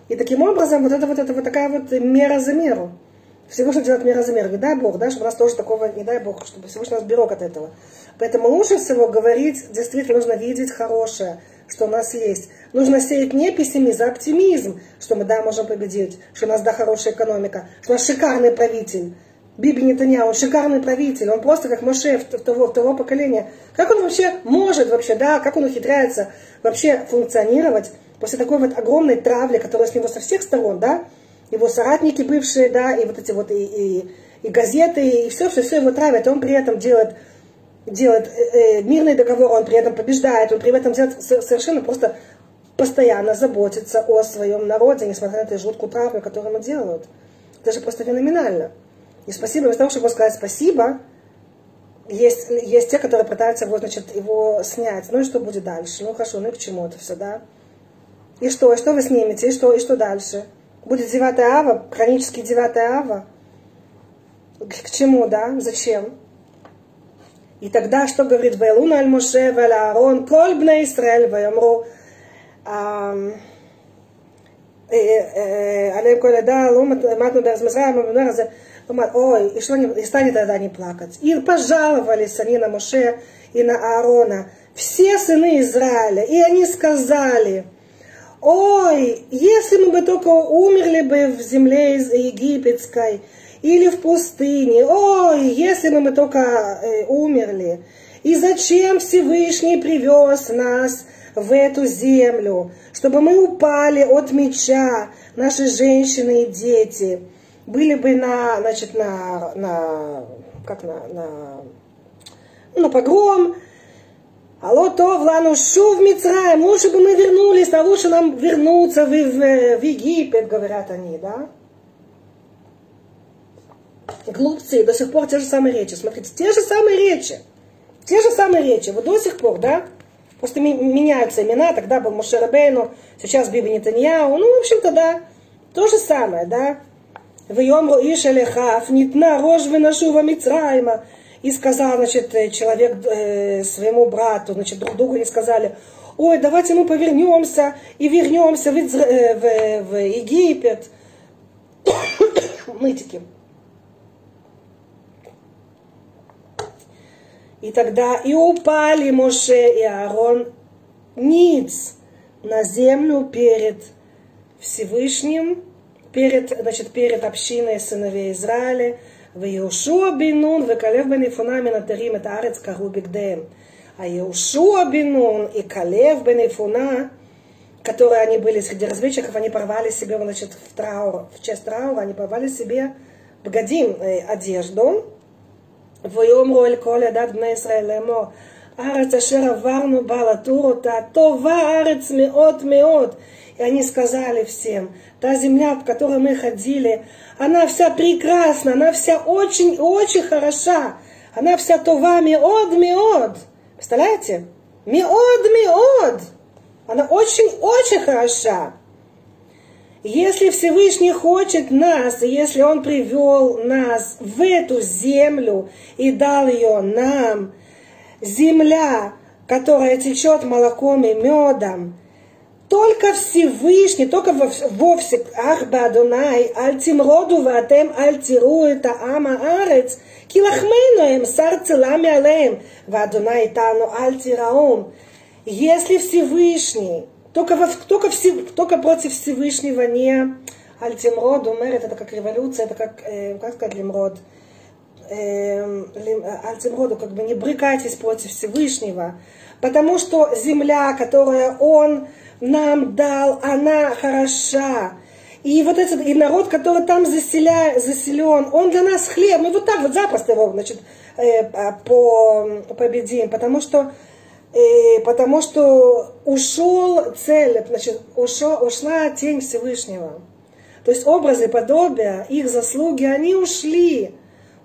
И таким образом, вот это вот, это вот такая вот мера за меру. Всевышний делает мера за меру. Не дай Бог, да, чтобы у нас тоже такого, не дай Бог, чтобы Всевышний нас берег от этого. Поэтому лучше всего говорить, действительно нужно видеть хорошее, что у нас есть. Нужно сеять не пессимизм, а оптимизм, что мы, да, можем победить, что у нас, да, хорошая экономика, что у нас шикарный правитель. Биби Нетаньяу, он шикарный правитель, он просто как Моше того, того поколения. Как он вообще может вообще, да, как он ухитряется вообще функционировать после такой вот огромной травли, которая с него со всех сторон, да, его соратники бывшие, да, и вот эти вот и, и, и газеты, и все, все, все его травят, он при этом делает делает э, э, мирный договор, он при этом побеждает, он при этом делает совершенно просто постоянно заботится о своем народе, несмотря на эту жуткую травму, которую ему делают. Это же просто феноменально. И спасибо, вместо того, чтобы сказать спасибо, есть, есть те, которые пытаются его, значит, его снять. Ну и что будет дальше? Ну хорошо, ну и к чему это все, да? И что? И что вы снимете? И что? И что дальше? Будет 9 ава, хронический 9 ава? К чему, да? Зачем? И тогда что говорит Вайлун аль Моше валь Аарон, коль бне Исраэль, ваямру, עליהם כל עדה, לא מתנו בארץ מצרים, במדבר הזה, ой, и что не, и станет тогда не плакать. И пожаловались они на Моше и на Аарона, все сыны Израиля, и они сказали, ой, если мы бы только умерли бы в земле египетской, или в пустыне. Ой, если бы мы только э, умерли. И зачем Всевышний привез нас в эту землю? Чтобы мы упали от меча, наши женщины и дети. Были бы на, значит, на, на, как на, на, ну, погром, Алло, то Лану Шув Мицраем, лучше бы мы вернулись, а лучше нам вернуться в, в, в Египет, говорят они, да? глупцы, до сих пор те же самые речи. Смотрите, те же самые речи. Те же самые речи. Вот до сих пор, да? Просто меняются имена. Тогда был Моше Рабейну, сейчас Биби Нетаньяу. Ну, в общем-то, да. То же самое, да? В Йомру Ишелехав, Нитна рожь выношува Мицрайма. И сказал, значит, человек э, своему брату, значит, друг другу не сказали, ой, давайте мы повернемся и вернемся в. Э, в, в Египет. Нытики. И тогда и упали Моше и Аарон ниц на землю перед Всевышним, перед, значит, перед общиной сыновей Израиля, в Иешуа бинун, в Калев бен Ифуна минатарим это арец кару бигдеем. А Иешуа бинун и Калев бен Ифуна, которые они были среди разведчиков, они порвали себе, значит, в траур, в честь траура, они порвали себе бгадим, э, одежду, ויאמרו אל כל עדת בני ישראל לאמור, הארץ אשר עברנו בה לתור אותה, טובה הארץ מאוד מאוד. И они сказали всем, та земля, в которой мы ходили, она вся прекрасна, она вся очень-очень хороша. Она вся това меод-меод. Представляете? Меод-меод. Она очень-очень хороша. Если Всевышний хочет нас, если Он привел нас в эту землю и дал ее нам, земля, которая течет молоком и медом, только Всевышний, только вовсе Ахба Адонай, Альтимроду ватем альтиру это ама арец, килахмейну им сарцелами алеем, вадонай тану альтираум. Если Всевышний только, во, только, все, только против Всевышнего не Альтимрод умерет, это как революция, это как, э, как сказать, Лимрод, э, Альтимроду, как бы не брыкайтесь против Всевышнего, потому что земля, которую Он нам дал, она хороша. И вот этот и народ, который там заселя, заселен, он для нас хлеб. Мы вот так вот запросто его, значит, э, по, победим, потому что и потому что ушел цель, значит, ушел, ушла тень Всевышнего. То есть образы, подобия, их заслуги, они ушли.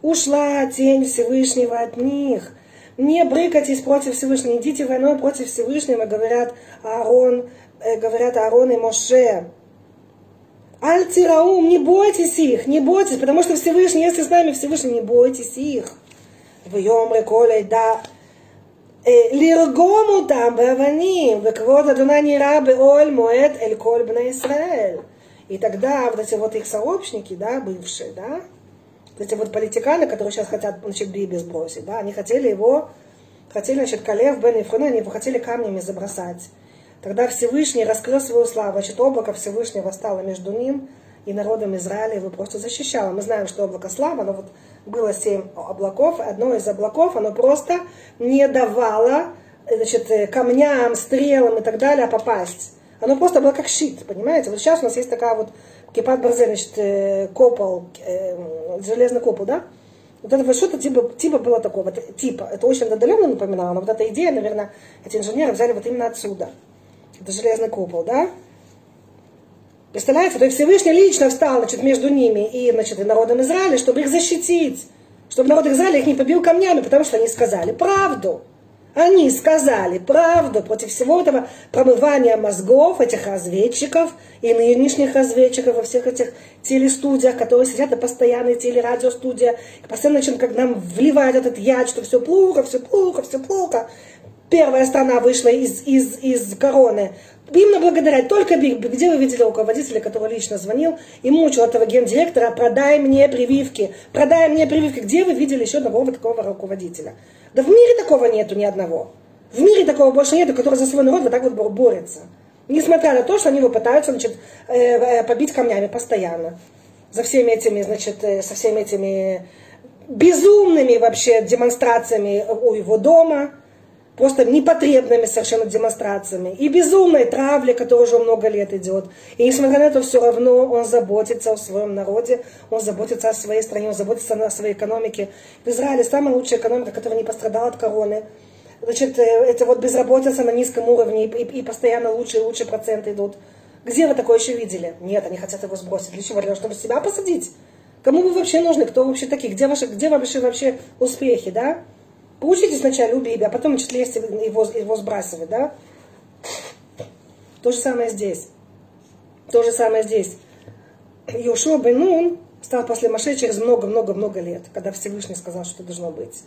Ушла тень Всевышнего от них Не брыкайтесь против Всевышнего, идите войной против Всевышнего, говорят Аарон, э, говорят Аарон и Моше. Альтираум, не бойтесь их, не бойтесь, потому что Всевышний, если с нами Всевышний, не бойтесь их. В Йомре Колей, да, לרגום אותם באבנים, וכבוד אדוני נראה באוהל מועד אל כל בני ישראל. И тогда вот эти вот их сообщники, да, бывшие, да, эти вот политиканы, которые сейчас хотят, значит, Биби сбросить, да, они хотели его, хотели, значит, Калев, Бен и Фруна, они его хотели камнями забросать. Тогда Всевышний раскрыл свою славу, значит, облако Всевышнего стало между ним и народом Израиля его просто защищало. Мы знаем, что облако слава, но вот было семь облаков, одно из облаков, оно просто не давало значит, камням, стрелам и так далее попасть. Оно просто было как щит, понимаете? Вот сейчас у нас есть такая вот кипат барзе, значит, э, копол, э, железный копол, да? Вот это вот что-то типа, типа было такого, типа, это очень отдаленно напоминало, но вот эта идея, наверное, эти инженеры взяли вот именно отсюда. Это железный купол, да? Представляете? То есть Всевышний лично встал значит, между ними и, значит, и народом Израиля, чтобы их защитить. Чтобы народ Израиля их не побил камнями, потому что они сказали правду. Они сказали правду против всего этого промывания мозгов этих разведчиков и нынешних разведчиков во всех этих телестудиях, которые сидят на постоянной телерадиостудии, и постоянно начинают, как нам вливают этот яд, что все плохо, все плохо, все плохо. Первая страна вышла из, из, из короны, Именно благодаря только где вы видели руководителя, который лично звонил и мучил этого гендиректора, продай мне прививки, продай мне прививки. Где вы видели еще одного такого руководителя? Да в мире такого нету ни одного. В мире такого больше нету, который за свой народ вот так вот борется. Несмотря на то, что они его пытаются значит, э, э, побить камнями постоянно. За всеми этими, значит, э, со всеми этими безумными вообще демонстрациями у его дома, просто непотребными совершенно демонстрациями и безумной травли, которая уже много лет идет. И несмотря на это, все равно он заботится о своем народе, он заботится о своей стране, он заботится о своей экономике. В Израиле самая лучшая экономика, которая не пострадала от короны. Значит, э, это вот безработица на низком уровне, и, и постоянно лучшие и лучшие проценты идут. Где вы такое еще видели? Нет, они хотят его сбросить. Для чего? Для того, чтобы себя посадить? Кому вы вообще нужны? Кто вообще такие? Где ваши, где ваши вообще успехи, да? Поучитесь сначала у Биби, а потом значит, лезьте его, его сбрасывать, да? То же самое здесь. То же самое здесь. Йошуа Бенун стал после Маше через много-много-много лет, когда Всевышний сказал, что должно быть.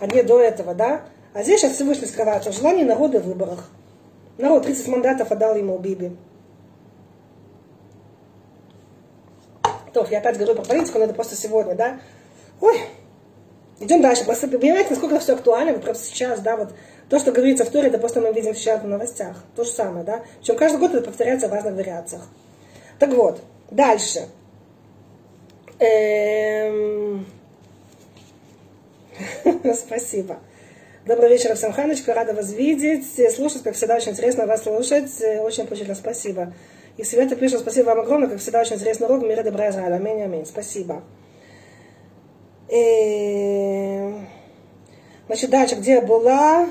А не до этого, да? А здесь сейчас Всевышний скрывает что желание народа в выборах. Народ 30 мандатов отдал ему Биби. То, я опять говорю про политику, но это просто сегодня, да? Ой, идем дальше. Просто понимаете, насколько все актуально, вот просто сейчас, да, вот то, что говорится в Торе, это просто мы видим сейчас в новостях. То же самое, да? Причем каждый год это повторяется в разных вариациях. Так вот, дальше. Эм... Спасибо. Добрый вечер, всем Ханочка. Рада вас видеть, слушать. Как всегда, очень интересно вас слушать. Очень почему спасибо. И Света пишет, спасибо вам огромное. Как всегда, очень интересный урок. Мира добра Израиля. Аминь, аминь. Спасибо. Эм... Значит, дальше, где была...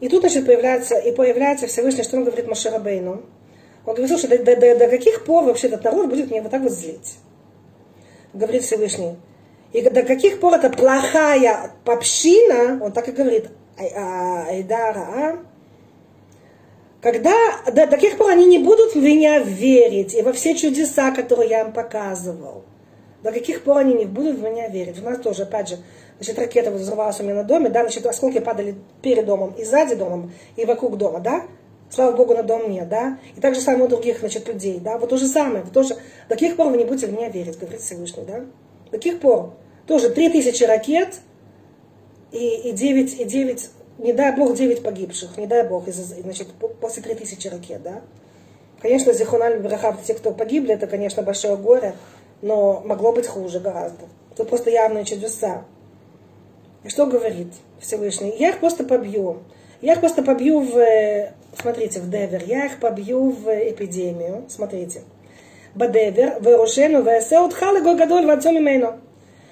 И тут, значит, появляется, и появляется Всевышний, что он говорит Маширабейну. Он говорит, слушай, до, до, до, каких пор вообще этот народ будет меня вот так вот злить? Говорит Всевышний. И до каких пор это плохая община, он так и говорит, Айдара, а? Когда до, до каких пор они не будут в меня верить и во все чудеса, которые я им показывал. До каких пор они не будут в меня верить. У нас тоже, опять же, значит, ракета взорвалась у меня на доме, да, значит, осколки падали перед домом и сзади домом, и вокруг дома, да. Слава Богу, на дом нет, да. И так же самое у других, значит, людей, да. Вот то же самое, вы тоже, до каких пор вы не будете в меня верить, говорит Всевышний, да. До каких пор? Тоже 3000 ракет и, и 9, и 9, не дай Бог, 9 погибших, не дай Бог, из, значит, после 3000 ракет, да. Конечно, Зихональ Брахаб, те, кто погибли, это, конечно, большое горе, но могло быть хуже гораздо. Тут просто явные чудеса. И что говорит Всевышний? Я их просто побью. Я их просто побью в, смотрите, в Девер. Я их побью в эпидемию. Смотрите. Бадевер, вооружену, весеут, халы гадоль, ватцом имейно.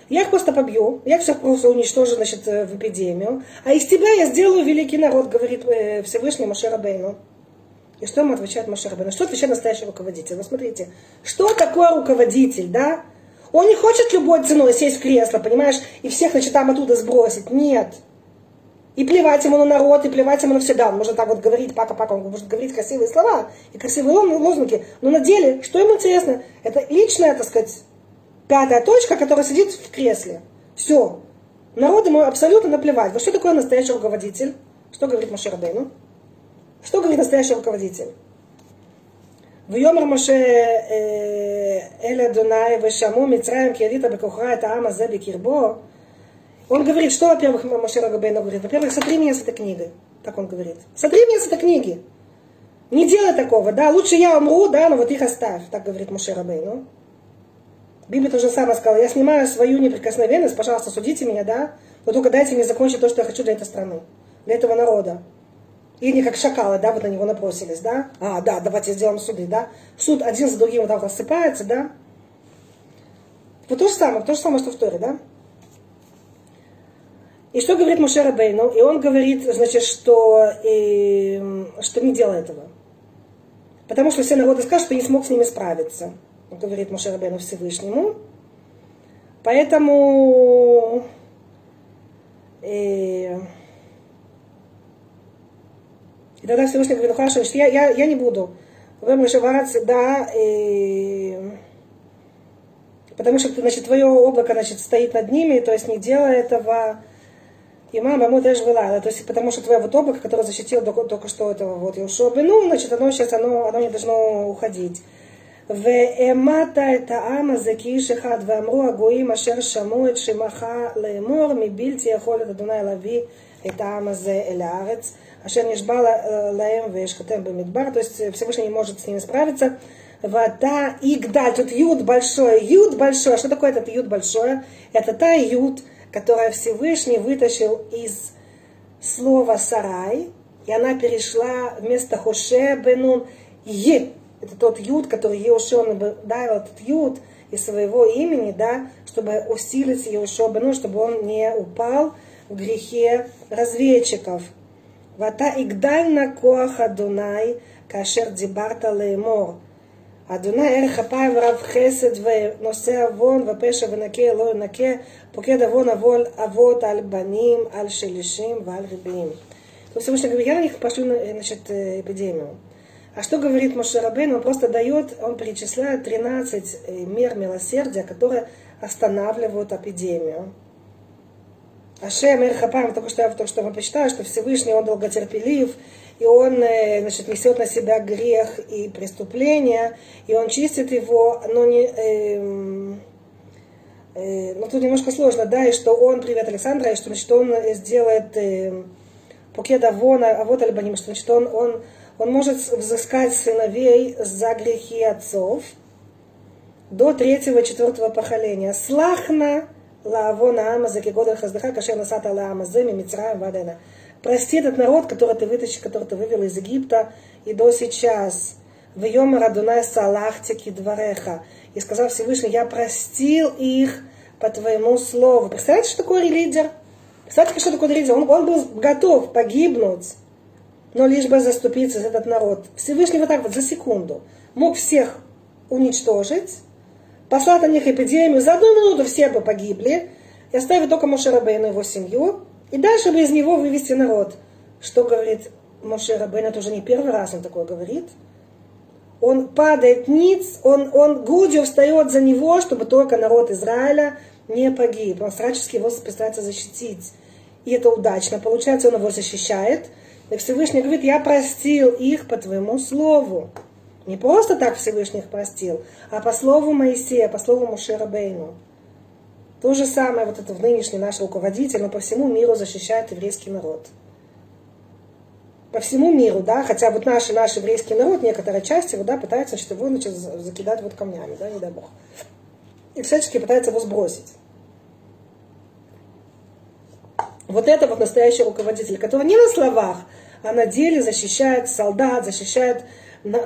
Я их просто побью, я их всех просто уничтожу, значит, э, в эпидемию. А из тебя я сделаю великий народ, говорит э, Всевышний Машер Бейну. И что ему отвечает Машер Бейну? Что отвечает настоящий руководитель? Вот смотрите, что такое руководитель, да? Он не хочет любой ценой сесть в кресло, понимаешь, и всех, значит, там оттуда сбросить. Нет. И плевать ему на народ, и плевать ему на все. Да, он может так вот говорить, пака-пака, он может говорить красивые слова и красивые лозунги. Но на деле, что ему интересно? Это личная, так сказать, Пятая точка, которая сидит в кресле. Все. Народ ему абсолютно наплевать. Вот что такое настоящий руководитель? Что говорит Моше Рабейну? Что говорит настоящий руководитель? В Йомар Моше Эля Дунай Вешаму Мицраем Киавита Бекухра это Ама Зеби Кирбо. Он говорит, что, во-первых, Моше Рабейну говорит? Во-первых, сотри меня с этой книгой. Так он говорит. Сотри меня с этой книги. Не делай такого, да, лучше я умру, да, но вот их оставь, так говорит Моше Рабейну. Биби то же самое сказала. Я снимаю свою неприкосновенность, пожалуйста, судите меня, да? Но только дайте мне закончить то, что я хочу для этой страны, для этого народа. И не как шакалы, да, вот на него напросились, да? А, да, давайте сделаем суды, да? Суд один за другим вот так рассыпается, да? Вот то же самое, то же самое, что в Торе, да? И что говорит Мушер Бейну? И он говорит, значит, что, и, что не делай этого. Потому что все народы скажут, что не смог с ними справиться говорит Моше Рабену Всевышнему. Поэтому и тогда Всевышний говорит, ну хорошо, я, я, я не буду. да, э, потому что значит, твое облако значит, стоит над ними, то есть не делай этого. И мама ему даже вела, то есть потому что твое вот облако, которое защитило только, только что этого вот Иошуа ну, значит, оно сейчас, оно, оно не должно уходить. והמדת את העם הזה כאיש אחד, ואמרו הגויים אשר שמעו את שמך לאמור, מבלתי יכול את אדוני להביא את העם הזה אל הארץ, Ашер Нишбала э, Лаем Вешхатем Бамидбар, то есть э, Всевышний не может с ними справиться. Вода и. Тут юд большое, юд большое. А что такое этот юд большое? Это та юд, которая Всевышний вытащил из слова сарай, и она перешла вместо Хоше Бенун Е. Это тот юд, который Еушон дал этот юд из своего имени, да, чтобы усилить Еушо Бенун, чтобы он не упал в грехе разведчиков. Вата игдаль на коах Адунай, кашер дибарта леймор. אדוני ערך אפיים רב חסד ונושא עוון ופשע ונקה לא ינקה, פוקד עוון עוון אבות על בנים, על שלישים ועל רבים. То есть Всевышний говорит, я на них пошлю значит, эпидемию. А что говорит Мошерабейн? Он просто дает, он перечисляет 13 э, мер милосердия, которые останавливают эпидемию. Ашем Эрхапам, только что я только что вам почитала, что Всевышний, он долготерпелив, и он э, значит, несет на себя грех и преступление, и он чистит его, но не... Э, э, ну, тут немножко сложно, да, и что он, привет, Александра, и что, значит, он сделает э, пукеда вона, а вот альбаним, что, значит, он, он, он может взыскать сыновей за грехи отцов до третьего, четвертого поколения. Слахна, Лаавона Амаза, Кигода Хаздыха, Кашер Насата Лаамазе, Мимицраем Вадена. Прости этот народ, который ты вытащил, который ты вывел из Египта, и до сейчас. В Йома Радунай Салахтики Двореха. И сказал Всевышний, я простил их по твоему слову. Представляете, что такое лидер? Представляете, что такое лидер? Он, он был готов погибнуть, но лишь бы заступиться за этот народ. Всевышний вот так вот за секунду мог всех уничтожить, послать на них эпидемию, за одну минуту все бы погибли, и оставить только Мошерабейна и его семью, и дальше бы из него вывести народ. Что говорит Моше Рабейн, это уже не первый раз он такое говорит. Он падает ниц, он, он грудью встает за него, чтобы только народ Израиля не погиб. Он всячески его пытается защитить. И это удачно. Получается, он его защищает. И Всевышний говорит, я простил их по твоему слову. Не просто так Всевышний их простил, а по слову Моисея, по слову Мушера Бейну. То же самое вот это в нынешний наш руководитель, но по всему миру защищает еврейский народ. По всему миру, да, хотя вот наш, наш еврейский народ, некоторая часть его, да, пытается, значит, его значит, закидать вот камнями, да, не дай бог. И всячески пытается его сбросить. Вот это вот настоящий руководитель, который не на словах, а на деле защищает солдат, защищает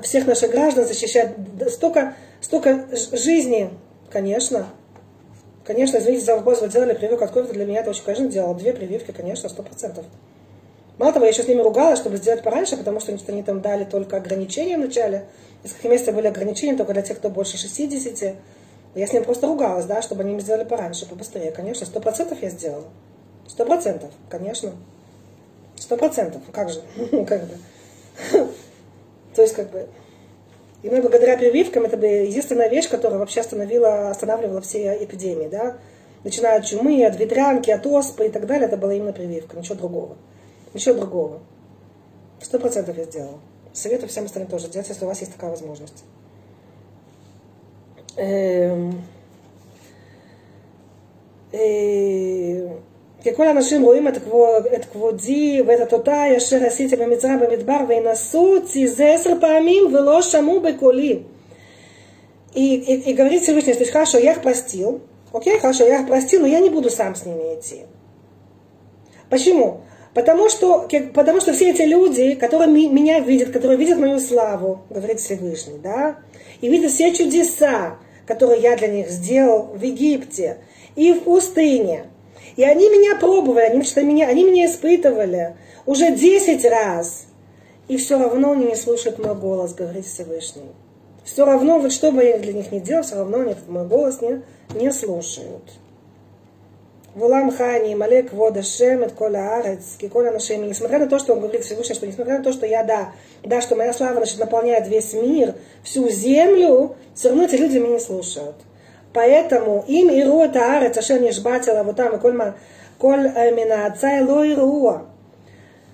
всех наших граждан защищать. Столько, столько жизни, конечно. Конечно, извините за вопрос, вы делали прививку от ковида, для меня это очень, конечно, делал. Две прививки, конечно, сто процентов. Мало того, я еще с ними ругалась, чтобы сделать пораньше, потому что они там дали только ограничения вначале. Несколько месяцев были ограничения только для тех, кто больше 60. Я с ними просто ругалась, да, чтобы они мне сделали пораньше, побыстрее. Конечно, сто процентов я сделала. Сто процентов, конечно. Сто процентов. Как же? Как бы. То есть, как бы, именно благодаря прививкам это бы единственная вещь, которая вообще остановила, останавливала все эпидемии, да. Начиная от чумы, от ветрянки, от оспы и так далее, это была именно прививка, ничего другого. Ничего другого. Сто процентов я сделала. Советую всем остальным тоже делать, если у вас есть такая возможность. Эм... Эм... ככל האנשים רואים את, כבוד, את כבודי ואת אותותיי אשר עשיתי במצרים במדבר וינשאו אותי זה עשר פעמים ולא שמעו בקולי. И, и, и говорит Всевышний, что хорошо, я их простил, окей, хорошо, я их простил, но я не буду сам с ними идти. Почему? Потому что, потому что все эти люди, которые меня видят, которые видят мою славу, говорит Всевышний, да, и видят все чудеса, которые я для них сделал в Египте и в пустыне, и они меня пробовали, они, что меня, они меня испытывали уже 10 раз. И все равно они не слушают мой голос, говорит Всевышний. Все равно, вот что бы я для них ни делал, все равно они мой голос не, не слушают. Вулам хани, малек вода шемет, коля арец, киколя нашеми. Несмотря на то, что он говорит Всевышний, что несмотря на то, что я, да, да, что моя слава, значит, наполняет весь мир, всю землю, все равно эти люди меня не слушают. Поэтому им и рота арец, ашер нишбатила, вот там, и кольма, коль мина отца и ло и руа.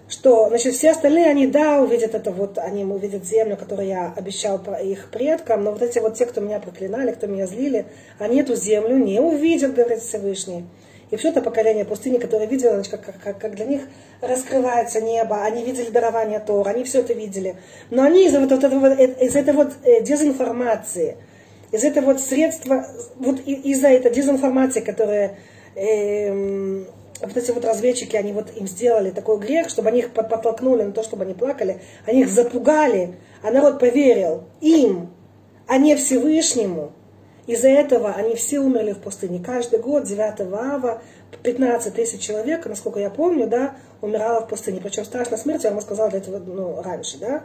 Что, значит, все остальные, они, да, увидят это вот, они увидят землю, которую я обещал их предкам, но вот эти вот те, кто меня проклинали, кто меня злили, они эту землю не увидят, говорит Всевышний. И все это поколение пустыни, которое видело, значит, как, как, как для них раскрывается небо, они видели дарование Тора, они все это видели. Но они из-за вот, вот этого, из этой вот э, дезинформации – из этого вот средства, вот из-за этой дезинформации, которая э, вот эти вот разведчики, они вот им сделали такой грех, чтобы они их подтолкнули на то, чтобы они плакали, они их запугали, а народ поверил им, а не Всевышнему. Из-за этого они все умерли в пустыне. Каждый год 9 ава 15 тысяч человек, насколько я помню, да, умирало в пустыне. Причем страшная смерть, я вам сказала для этого ну, раньше, да,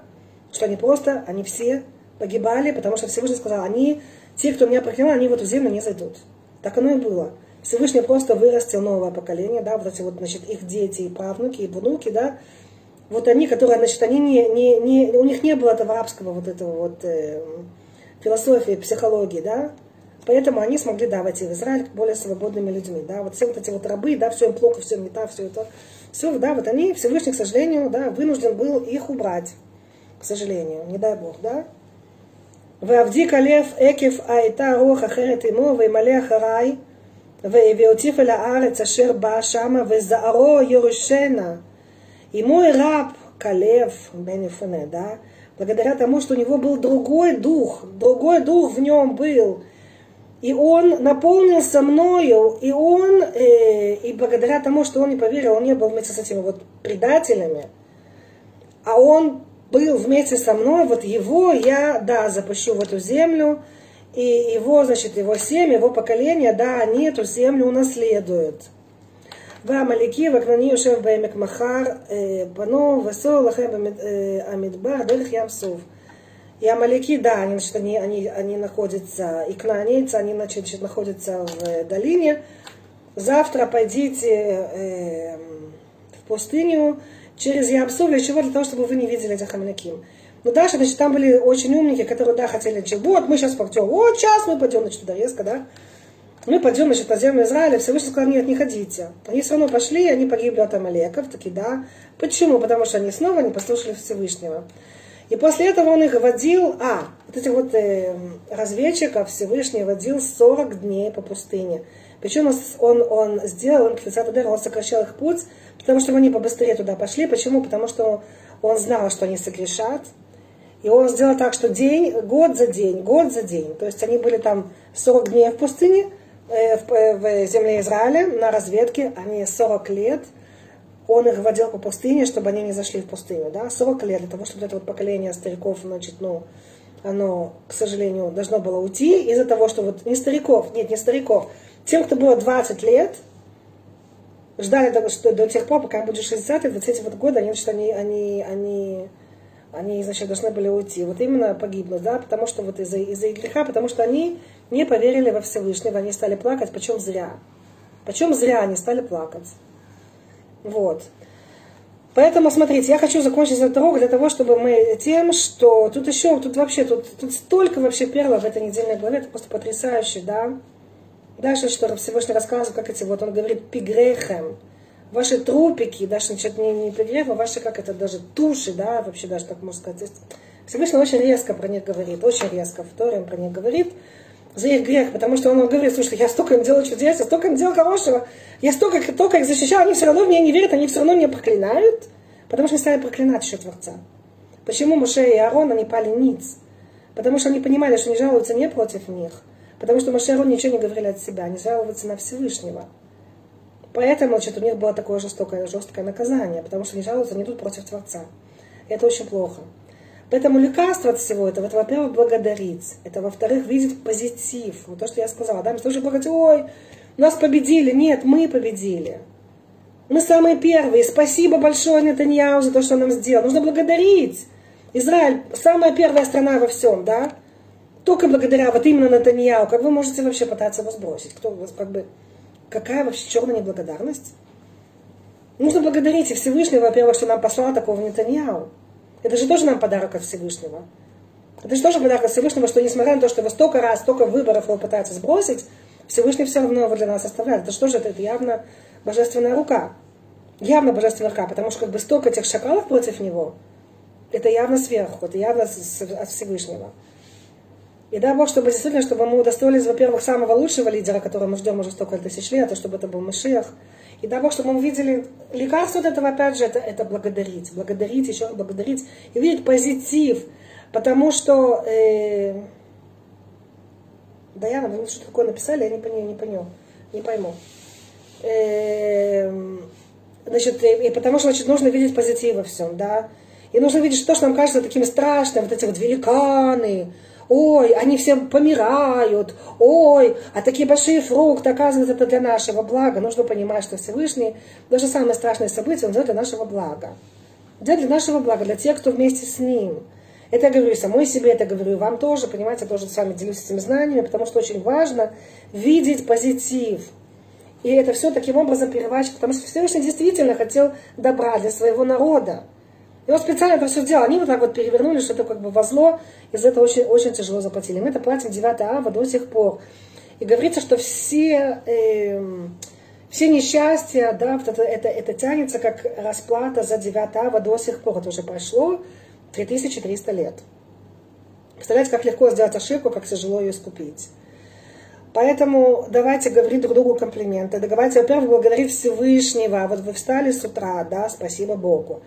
что они просто, они все погибали, потому что Всевышний сказал, они, те, кто меня проклинал, они в эту землю не зайдут. Так оно и было. Всевышний просто вырастил новое поколение, да, вот эти вот, значит, их дети и правнуки, и внуки, да, вот они, которые, значит, они не, не, не, у них не было этого арабского вот этого вот э, философии, психологии, да, поэтому они смогли, да, войти в Израиль более свободными людьми, да, вот все вот эти вот рабы, да, все им плохо, все им не так, все это, все, да, вот они, Всевышний, к сожалению, да, вынужден был их убрать, к сожалению, не дай Бог, да. ועבדי כלף עקב הייתה רוח אחרת עמו וימלא אחריי והביאותיו אל הארץ אשר בא שמה וזערו ירושנה и мой раб Калев бен Ифане, да, благодаря тому, что у него был другой дух, другой дух в нем был, и он наполнился мною, и он, э, и благодаря тому, что он не поверил, он не был вместе с этими вот предателями, а он был вместе со мной, вот его я, да, запущу в эту землю, и его, значит, его семья, его поколение, да, они эту землю унаследуют. והעמלקי והכנעני יושב בעמק מחר, בנו וסור לכם במדבר דרך ים סוף. И Амалики, да, они, значит, они, они, они находятся, и кнаанейцы, они значит, находятся в долине. Завтра пойдите э, в пустыню через Ямсу, для чего? Для того, чтобы вы не видели этих Амаликим. Ну, дальше, значит, там были очень умники, которые, да, хотели, вот, мы сейчас пойдем, вот, сейчас мы пойдем, значит, туда резко, да, мы пойдем, значит, на землю Израиля, Всевышний сказал, нет, не ходите. Они все равно пошли, они погибли от Амалеков, таки да. Почему? Потому что они снова не послушали Всевышнего. И после этого он их водил, а, вот этих вот э, разведчиков Всевышний водил 40 дней по пустыне. Причем он, он сделал им кфицат он сокращал их путь, потому что они побыстрее туда пошли. Почему? Потому что он знал, что они согрешат. И он сделал так, что день, год за день, год за день. То есть они были там 40 дней в пустыне, Э, э, в земле Израиля на разведке, они 40 лет, он их водил по пустыне, чтобы они не зашли в пустыню, да, 40 лет, для того, чтобы это вот поколение стариков, значит, ну, оно, к сожалению, должно было уйти из-за того, что вот не стариков, нет, не стариков, тем, кто было 20 лет, ждали до, что до тех пор, пока им будет 60 и 20 вот года, они, значит, они, они, они, они, значит, должны были уйти. Вот именно погибнуть, да, потому что вот из-за из греха, потому что они не поверили во Всевышнего, они стали плакать, почем зря. Почем зря они стали плакать. Вот. Поэтому, смотрите, я хочу закончить этот урок для того, чтобы мы тем, что тут еще, тут вообще, тут, тут столько вообще перлов в этой недельной главе, это просто потрясающе, да. Дальше, что Всевышний рассказывает, как эти, вот он говорит, пигрехем, ваши трупики, даже, значит, не, не пигрехем, а ваши, как это, даже туши, да, вообще даже так можно сказать. Всевышний очень резко про них говорит, очень резко в Торе он про них говорит, за их грех, потому что он говорит, слушай, я столько им делал чудес, я столько им делал хорошего, я столько, столько их защищал, они все равно меня не верят, они все равно меня проклинают, потому что они стали проклинать еще Творца. Почему Моше и Аарон, они пали ниц? Потому что они понимали, что они жалуются не против них, потому что Аарон ничего не говорили от себя, они жалуются на Всевышнего. Поэтому значит, у них было такое жестокое, жесткое наказание, потому что они жалуются, они идут против Творца. И это очень плохо. Поэтому лекарство от всего этого, это, во-первых, благодарить. Это, во-вторых, видеть позитив. Вот то, что я сказала. Да, мы тоже благодарить, ой, нас победили. Нет, мы победили. Мы самые первые. Спасибо большое Нетаньяу за то, что он нам сделал. Нужно благодарить. Израиль самая первая страна во всем, да? Только благодаря вот именно Натаньяу. Как вы можете вообще пытаться его сбросить? Кто вас как бы... Какая вообще черная неблагодарность? Нужно благодарить и Всевышнего, во-первых, что нам послал такого Нетаньяу. Это же тоже нам подарок от Всевышнего. Это же тоже подарок от Всевышнего, что несмотря на то, что его столько раз, столько выборов его пытаются сбросить, Всевышний все равно его для нас оставляет. Это что же это? Это явно божественная рука. Явно божественная рука, потому что как бы столько этих шакалов против него, это явно сверху, это явно от Всевышнего. И дай Бог, чтобы действительно, чтобы мы удостоились, во-первых, самого лучшего лидера, которого мы ждем уже столько тысяч лет, а чтобы это был Машиах, и дай Бог, чтобы мы увидели лекарство от этого, опять же, это, это благодарить. Благодарить, еще благодарить. И увидеть позитив. Потому что... Э, Даяна, вы что такое написали, я не понял, не понял, не пойму. Э, значит, и, и потому что, значит, нужно видеть позитив во всем, да. И нужно видеть, что, что нам кажется таким страшным, вот эти вот великаны, ой, они все помирают, ой, а такие большие фрукты, оказывается, это для нашего блага. Нужно понимать, что Всевышний, даже самое страшное событие, он делает для нашего блага. Делает для нашего блага, для тех, кто вместе с ним. Это я говорю и самой себе, это говорю и вам тоже, понимаете, я тоже с вами делюсь этими знаниями, потому что очень важно видеть позитив. И это все таким образом переворачивать, потому что Всевышний действительно хотел добра для своего народа. И он специально это все сделал. Они вот так вот перевернули, что это как бы возло, из-за этого очень, очень тяжело заплатили. Мы это платим 9 ава до сих пор. И говорится, что все, э, все несчастья, да, вот это, это, это тянется как расплата за 9 ава до сих пор. Это уже прошло 3300 лет. Представляете, как легко сделать ошибку, как тяжело ее искупить. Поэтому давайте говорить друг другу комплименты. Давайте, во-первых, благодарить Всевышнего. Вот вы встали с утра, да, спасибо Богу.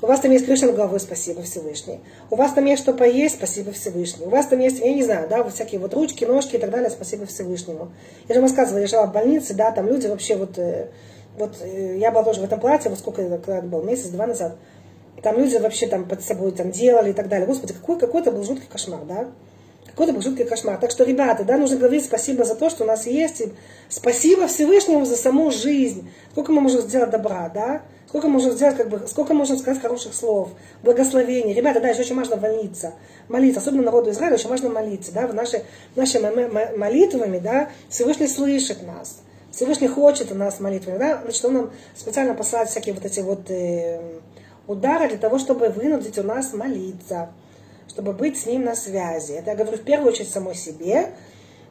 У вас там есть крыша над головой, спасибо Всевышний. У вас там есть что поесть, спасибо Всевышний. У вас там есть, я не знаю, да, вот всякие вот ручки, ножки и так далее, спасибо Всевышнему. Я же вам рассказывала, я жила в больнице, да, там люди вообще вот, э, вот э, я была тоже в этом платье, вот сколько это, был, месяц-два назад. Там люди вообще там под собой там делали и так далее. Господи, какой, какой это был жуткий кошмар, да? Какой-то был жуткий кошмар. Так что, ребята, да, нужно говорить спасибо за то, что у нас есть. И спасибо Всевышнему за саму жизнь. Сколько мы можем сделать добра, да? Сколько можно сделать, как бы, сколько можно сказать хороших слов, благословений. Ребята, да, еще очень важно молиться. Молиться, особенно народу Израиля, очень важно молиться, да, в наши, нашими молитвами, да, Всевышний слышит нас. Всевышний хочет у нас молитвами, да, значит, он нам специально посылает всякие вот эти вот э, удары для того, чтобы вынудить у нас молиться чтобы быть с ним на связи. Это я говорю в первую очередь самой себе,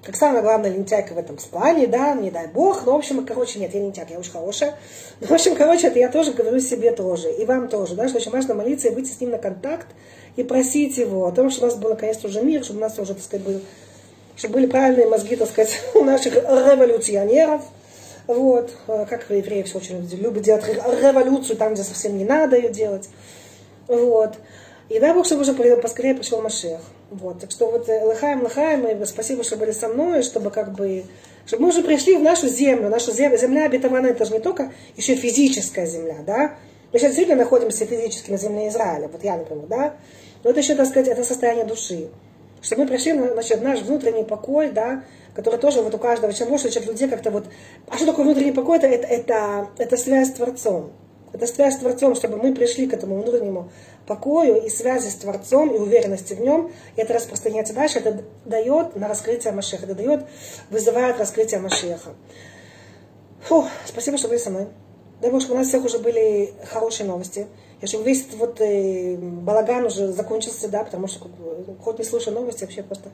как самая главная лентяйка в этом плане, да, не дай бог, но, в общем, короче, нет, я лентяйка, я очень хорошая. Но, в общем, короче, это я тоже говорю себе тоже, и вам тоже, да, что очень важно молиться и выйти с ним на контакт и просить его о том, что у нас был, наконец-то, уже мир, чтобы у нас уже, так сказать, был, чтобы были правильные мозги, так сказать, у наших революционеров, вот, как евреи все очень любят делать революцию там, где совсем не надо ее делать, вот, и дай Бог, чтобы уже поскорее пришел Машех. Вот. Так что вот лыхаем, лыхаем, и спасибо, что были со мной, чтобы как бы чтобы мы уже пришли в нашу землю. Наша земля, земля обетованная, это же не только еще физическая земля, да? Мы сейчас действительно находимся физически на земле Израиля, вот я, например, да? Но это еще, так сказать, это состояние души. Что мы пришли, значит, наш внутренний покой, да, который тоже вот у каждого, чем больше чем людей как-то вот... А что такое внутренний покой? Это, это, это, это связь с Творцом. Это связь с Творцом, чтобы мы пришли к этому внутреннему покою и связи с Творцом и уверенности в нем. И это распространяется дальше, это дает на раскрытие Машеха, это дает, вызывает раскрытие Машеха. Фу, спасибо, что были со мной. Дай Бог, чтобы у нас всех уже были хорошие новости. И чтобы весь этот вот э, балаган уже закончился, да, потому что хоть не слушаю новости, вообще просто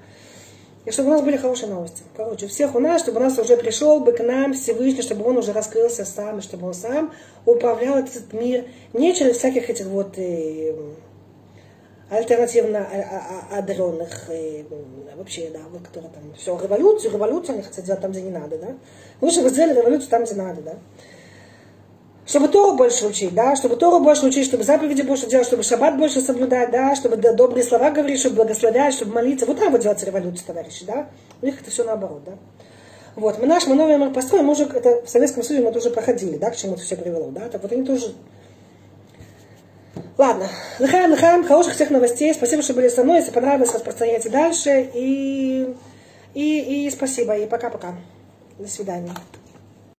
и чтобы у нас были хорошие новости. Короче, всех у нас, чтобы у нас уже пришел бы к нам Всевышний, чтобы он уже раскрылся сам, и чтобы он сам управлял этот мир не через всяких этих вот э, альтернативно а, а, одаренных, э, вообще, да, вот которые там все, революцию, революцию они хотят делать там, где не надо, да. Лучше бы сделали революцию там, где надо, да чтобы Тору больше учить, да, чтобы Тору больше учить, чтобы заповеди больше делать, чтобы шаббат больше соблюдать, да, чтобы добрые слова говорить, чтобы благословлять, чтобы молиться. Вот там вот делается революция, товарищи, да. У них это все наоборот, да. Вот, мы наш, мы новый мир построим, мы уже, это в Советском Союзе мы это уже проходили, да, к чему это все привело, да, так вот они тоже... Ладно, лыхаем, лыхаем, хороших всех новостей, спасибо, что были со мной, если понравилось, распространяйте дальше, и, и, и спасибо, и пока-пока, до свидания.